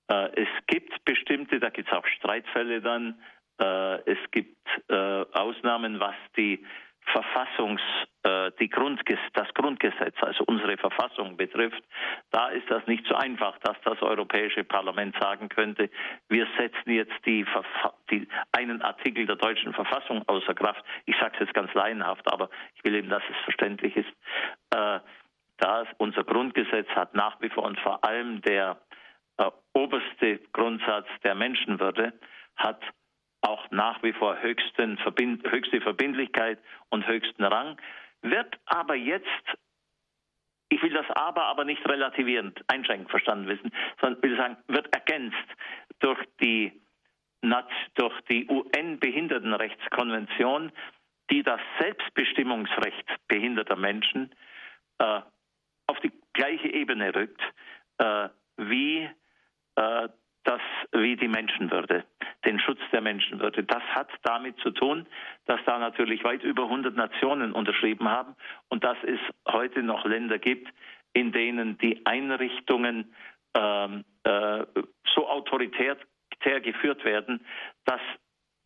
Äh, es gibt bestimmte, da gibt es auch Streitfälle dann, äh, es gibt äh, Ausnahmen, was die Verfassungs, äh, die Grundges das Grundgesetz, also unsere Verfassung betrifft, da ist das nicht so einfach, dass das Europäische Parlament sagen könnte, wir setzen jetzt die, die einen Artikel der deutschen Verfassung außer Kraft. Ich sage es jetzt ganz laienhaft, aber ich will eben, dass es verständlich ist. Äh, das, unser Grundgesetz hat nach wie vor und vor allem der äh, oberste Grundsatz der Menschenwürde hat auch nach wie vor höchsten, höchste Verbindlichkeit und höchsten Rang, wird aber jetzt, ich will das aber aber nicht relativierend einschränkend verstanden wissen, sondern will sagen, wird ergänzt durch die, durch die UN-Behindertenrechtskonvention, die das Selbstbestimmungsrecht behinderter Menschen äh, auf die gleiche Ebene rückt äh, wie äh, das wie die Menschenwürde, den Schutz der Menschenwürde. Das hat damit zu tun, dass da natürlich weit über 100 Nationen unterschrieben haben und dass es heute noch Länder gibt, in denen die Einrichtungen ähm, äh, so autoritär geführt werden, dass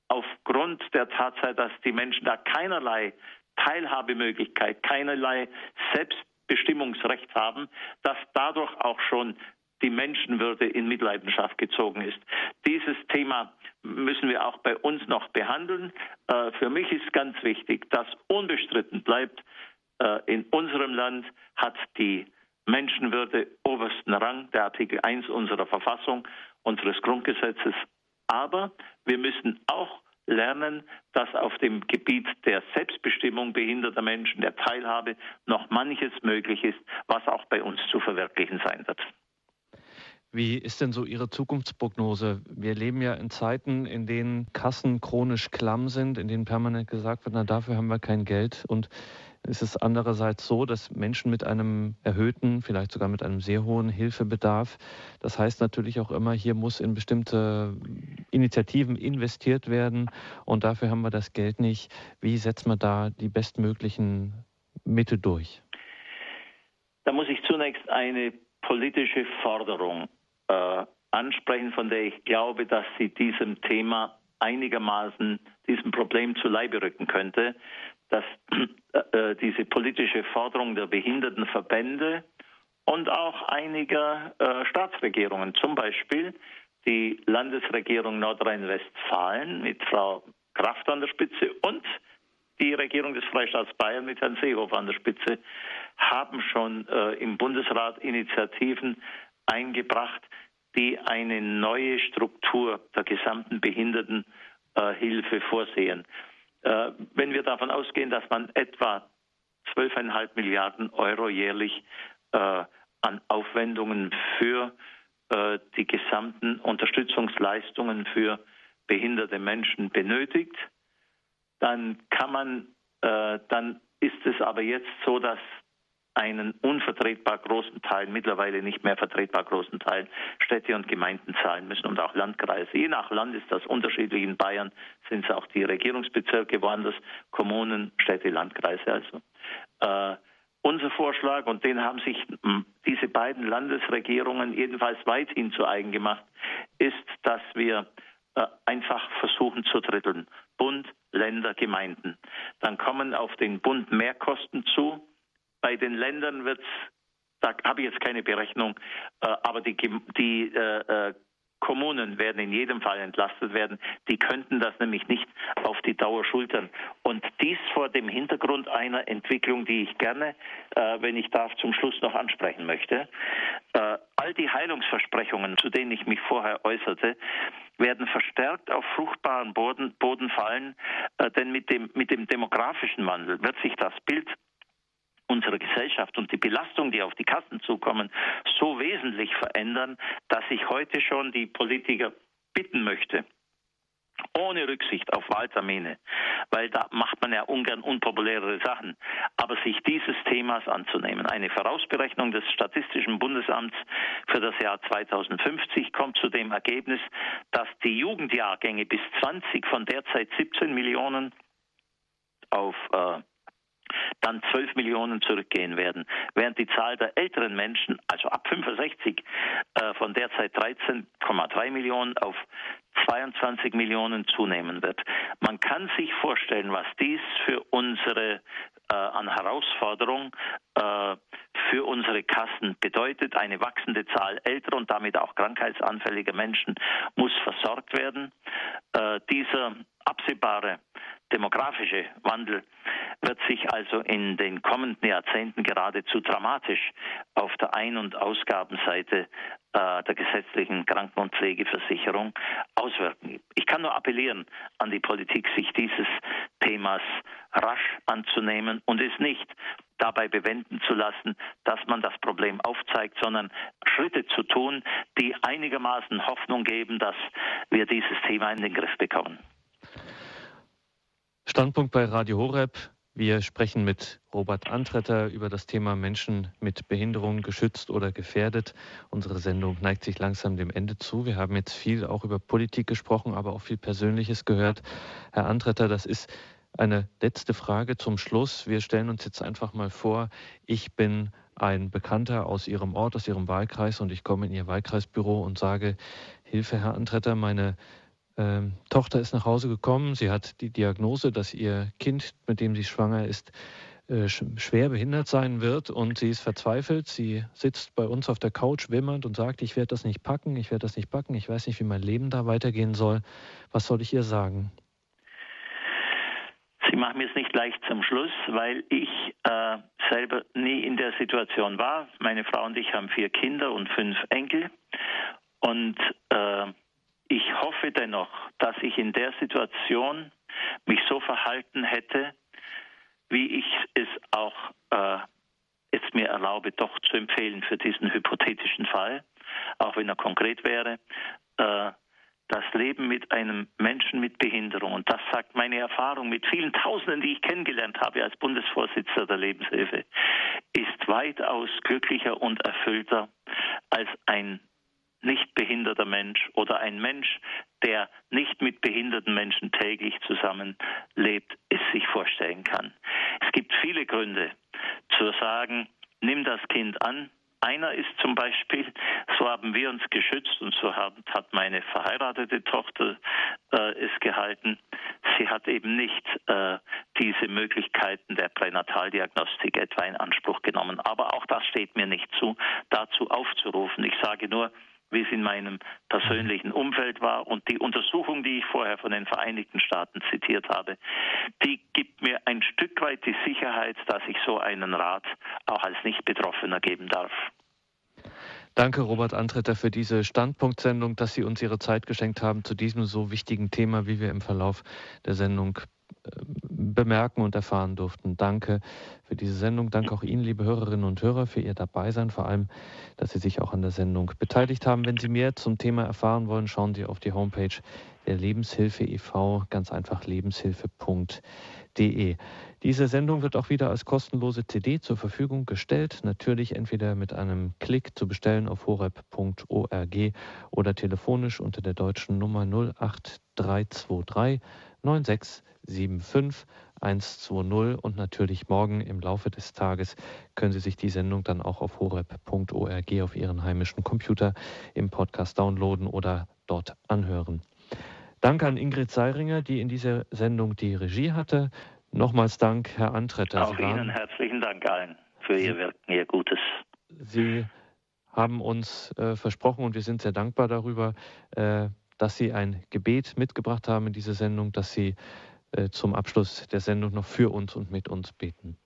aufgrund der Tatsache, dass die Menschen da keinerlei Teilhabemöglichkeit, keinerlei Selbstbestimmungsrecht haben, dass dadurch auch schon die Menschenwürde in Mitleidenschaft gezogen ist. Dieses Thema müssen wir auch bei uns noch behandeln. Äh, für mich ist ganz wichtig, dass unbestritten bleibt, äh, in unserem Land hat die Menschenwürde obersten Rang, der Artikel 1 unserer Verfassung, unseres Grundgesetzes. Aber wir müssen auch lernen, dass auf dem Gebiet der Selbstbestimmung behinderter Menschen, der Teilhabe, noch manches möglich ist, was auch bei uns zu verwirklichen sein wird. Wie ist denn so Ihre Zukunftsprognose? Wir leben ja in Zeiten, in denen Kassen chronisch klamm sind, in denen permanent gesagt wird, na dafür haben wir kein Geld. Und es ist andererseits so, dass Menschen mit einem erhöhten, vielleicht sogar mit einem sehr hohen Hilfebedarf, das heißt natürlich auch immer, hier muss in bestimmte Initiativen investiert werden und dafür haben wir das Geld nicht. Wie setzt man da die bestmöglichen Mittel durch? Da muss ich zunächst eine politische Forderung äh, ansprechen, von der ich glaube, dass sie diesem Thema einigermaßen diesem Problem zu Leibe rücken könnte, dass äh, äh, diese politische Forderung der Behindertenverbände und auch einiger äh, Staatsregierungen, zum Beispiel die Landesregierung Nordrhein-Westfalen mit Frau Kraft an der Spitze und die Regierung des Freistaats Bayern mit Herrn Seehofer an der Spitze haben schon äh, im Bundesrat Initiativen eingebracht, die eine neue Struktur der gesamten Behindertenhilfe vorsehen. Äh, wenn wir davon ausgehen, dass man etwa 12,5 Milliarden Euro jährlich äh, an Aufwendungen für äh, die gesamten Unterstützungsleistungen für behinderte Menschen benötigt, dann kann man, dann ist es aber jetzt so, dass einen unvertretbar großen Teil, mittlerweile nicht mehr vertretbar großen Teil Städte und Gemeinden zahlen müssen und auch Landkreise. Je nach Land ist das unterschiedlich. In Bayern sind es auch die Regierungsbezirke, woanders Kommunen, Städte, Landkreise also. Äh, unser Vorschlag, und den haben sich diese beiden Landesregierungen jedenfalls weithin zu eigen gemacht, ist, dass wir äh, einfach versuchen zu dritteln. Bund, Länder, Gemeinden. Dann kommen auf den Bund Mehrkosten zu bei den Ländern wird es, da habe ich jetzt keine Berechnung, äh, aber die, die äh, äh, Kommunen werden in jedem Fall entlastet werden. Die könnten das nämlich nicht auf die Dauer schultern. Und dies vor dem Hintergrund einer Entwicklung, die ich gerne, äh, wenn ich darf, zum Schluss noch ansprechen möchte. Äh, all die Heilungsversprechungen, zu denen ich mich vorher äußerte, werden verstärkt auf fruchtbaren Boden, Boden fallen, äh, denn mit dem, mit dem demografischen Wandel wird sich das Bild unserer Gesellschaft und die Belastung, die auf die Kassen zukommen, so wesentlich verändern, dass ich heute schon die Politiker bitten möchte, ohne Rücksicht auf Wahltermine, weil da macht man ja ungern unpopulärere Sachen, aber sich dieses Themas anzunehmen. Eine Vorausberechnung des Statistischen Bundesamts für das Jahr 2050 kommt zu dem Ergebnis, dass die Jugendjahrgänge bis 20 von derzeit 17 Millionen auf äh, dann 12 Millionen zurückgehen werden, während die Zahl der älteren Menschen, also ab 65, äh, von derzeit 13,3 Millionen auf 22 Millionen zunehmen wird. Man kann sich vorstellen, was dies für unsere äh, an Herausforderung äh, für unsere Kassen bedeutet. Eine wachsende Zahl älterer und damit auch krankheitsanfälliger Menschen muss versorgt werden. Äh, dieser absehbare demografische Wandel wird sich also in den kommenden Jahrzehnten geradezu dramatisch auf der Ein- und Ausgabenseite äh, der gesetzlichen Kranken- und Pflegeversicherung auswirken. Ich kann nur appellieren an die Politik, sich dieses Themas rasch anzunehmen und es nicht dabei bewenden zu lassen, dass man das Problem aufzeigt, sondern Schritte zu tun, die einigermaßen Hoffnung geben, dass wir dieses Thema in den Griff bekommen. Standpunkt bei Radio Horeb. Wir sprechen mit Robert Antretter über das Thema Menschen mit Behinderung geschützt oder gefährdet. Unsere Sendung neigt sich langsam dem Ende zu. Wir haben jetzt viel auch über Politik gesprochen, aber auch viel Persönliches gehört. Herr Antretter, das ist eine letzte Frage zum Schluss. Wir stellen uns jetzt einfach mal vor, ich bin ein Bekannter aus Ihrem Ort, aus Ihrem Wahlkreis und ich komme in Ihr Wahlkreisbüro und sage, Hilfe, Herr Antretter, meine ähm, Tochter ist nach Hause gekommen. Sie hat die Diagnose, dass ihr Kind, mit dem sie schwanger ist, äh, schwer behindert sein wird und sie ist verzweifelt. Sie sitzt bei uns auf der Couch wimmernd und sagt, ich werde das nicht packen, ich werde das nicht packen, ich weiß nicht, wie mein Leben da weitergehen soll. Was soll ich ihr sagen? Sie machen mir es nicht leicht zum Schluss, weil ich äh, selber nie in der Situation war. Meine Frau und ich haben vier Kinder und fünf Enkel und äh, ich hoffe dennoch, dass ich in der Situation mich so verhalten hätte, wie ich es auch äh, jetzt mir erlaube, doch zu empfehlen für diesen hypothetischen Fall, auch wenn er konkret wäre, äh, das Leben mit einem Menschen mit Behinderung, und das sagt meine Erfahrung mit vielen Tausenden, die ich kennengelernt habe als Bundesvorsitzender der Lebenshilfe, ist weitaus glücklicher und erfüllter als ein nicht behinderter Mensch oder ein Mensch, der nicht mit behinderten Menschen täglich zusammenlebt, es sich vorstellen kann. Es gibt viele Gründe zu sagen, nimm das Kind an. Einer ist zum Beispiel, so haben wir uns geschützt und so hat, meine verheiratete Tochter äh, es gehalten. Sie hat eben nicht äh, diese Möglichkeiten der Pränataldiagnostik etwa in Anspruch genommen. Aber auch das steht mir nicht zu, dazu aufzurufen. Ich sage nur, wie es in meinem persönlichen Umfeld war. Und die Untersuchung, die ich vorher von den Vereinigten Staaten zitiert habe, die gibt mir ein Stück weit die Sicherheit, dass ich so einen Rat auch als Nicht-Betroffener geben darf. Danke, Robert Antretter, für diese Standpunktsendung, dass Sie uns Ihre Zeit geschenkt haben zu diesem so wichtigen Thema, wie wir im Verlauf der Sendung bemerken und erfahren durften. Danke für diese Sendung. Danke auch Ihnen, liebe Hörerinnen und Hörer, für Ihr Dabeisein, vor allem, dass Sie sich auch an der Sendung beteiligt haben. Wenn Sie mehr zum Thema erfahren wollen, schauen Sie auf die Homepage der Lebenshilfe e.V., ganz einfach lebenshilfe.de. Diese Sendung wird auch wieder als kostenlose CD zur Verfügung gestellt. Natürlich entweder mit einem Klick zu bestellen auf horeb.org oder telefonisch unter der deutschen Nummer 08323 96 75 120 und natürlich morgen im Laufe des Tages können Sie sich die Sendung dann auch auf horeb.org auf Ihren heimischen Computer im Podcast downloaden oder dort anhören. Danke an Ingrid Seiringer, die in dieser Sendung die Regie hatte. Nochmals Dank, Herr Antretter. Auch Ihnen herzlichen Dank allen für Ihr Wirken, Ihr Gutes. Sie haben uns äh, versprochen und wir sind sehr dankbar darüber, äh, dass Sie ein Gebet mitgebracht haben in diese Sendung, dass Sie äh, zum Abschluss der Sendung noch für uns und mit uns beten.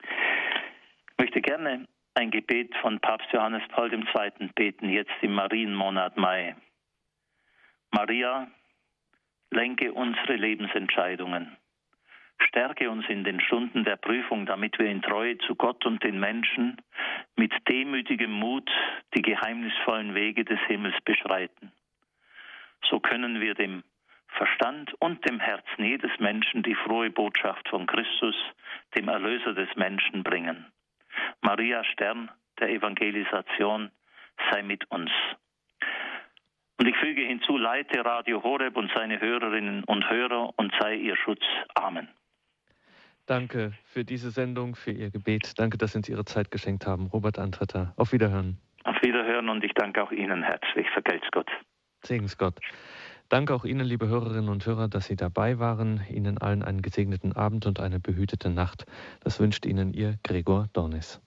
Ich möchte gerne ein Gebet von Papst Johannes Paul II. beten, jetzt im Marienmonat Mai. Maria, lenke unsere Lebensentscheidungen. Stärke uns in den Stunden der Prüfung, damit wir in Treue zu Gott und den Menschen mit demütigem Mut die geheimnisvollen Wege des Himmels beschreiten. So können wir dem Verstand und dem Herzen jedes Menschen die frohe Botschaft von Christus, dem Erlöser des Menschen, bringen. Maria Stern der Evangelisation sei mit uns. Und ich füge hinzu, leite Radio Horeb und seine Hörerinnen und Hörer und sei ihr Schutz. Amen. Danke für diese Sendung, für Ihr Gebet. Danke, dass Sie uns Ihre Zeit geschenkt haben. Robert Antretter, auf Wiederhören. Auf Wiederhören und ich danke auch Ihnen herzlich. Vergelt's Gott. Segens Gott. Danke auch Ihnen, liebe Hörerinnen und Hörer, dass Sie dabei waren. Ihnen allen einen gesegneten Abend und eine behütete Nacht. Das wünscht Ihnen Ihr Gregor Dornis.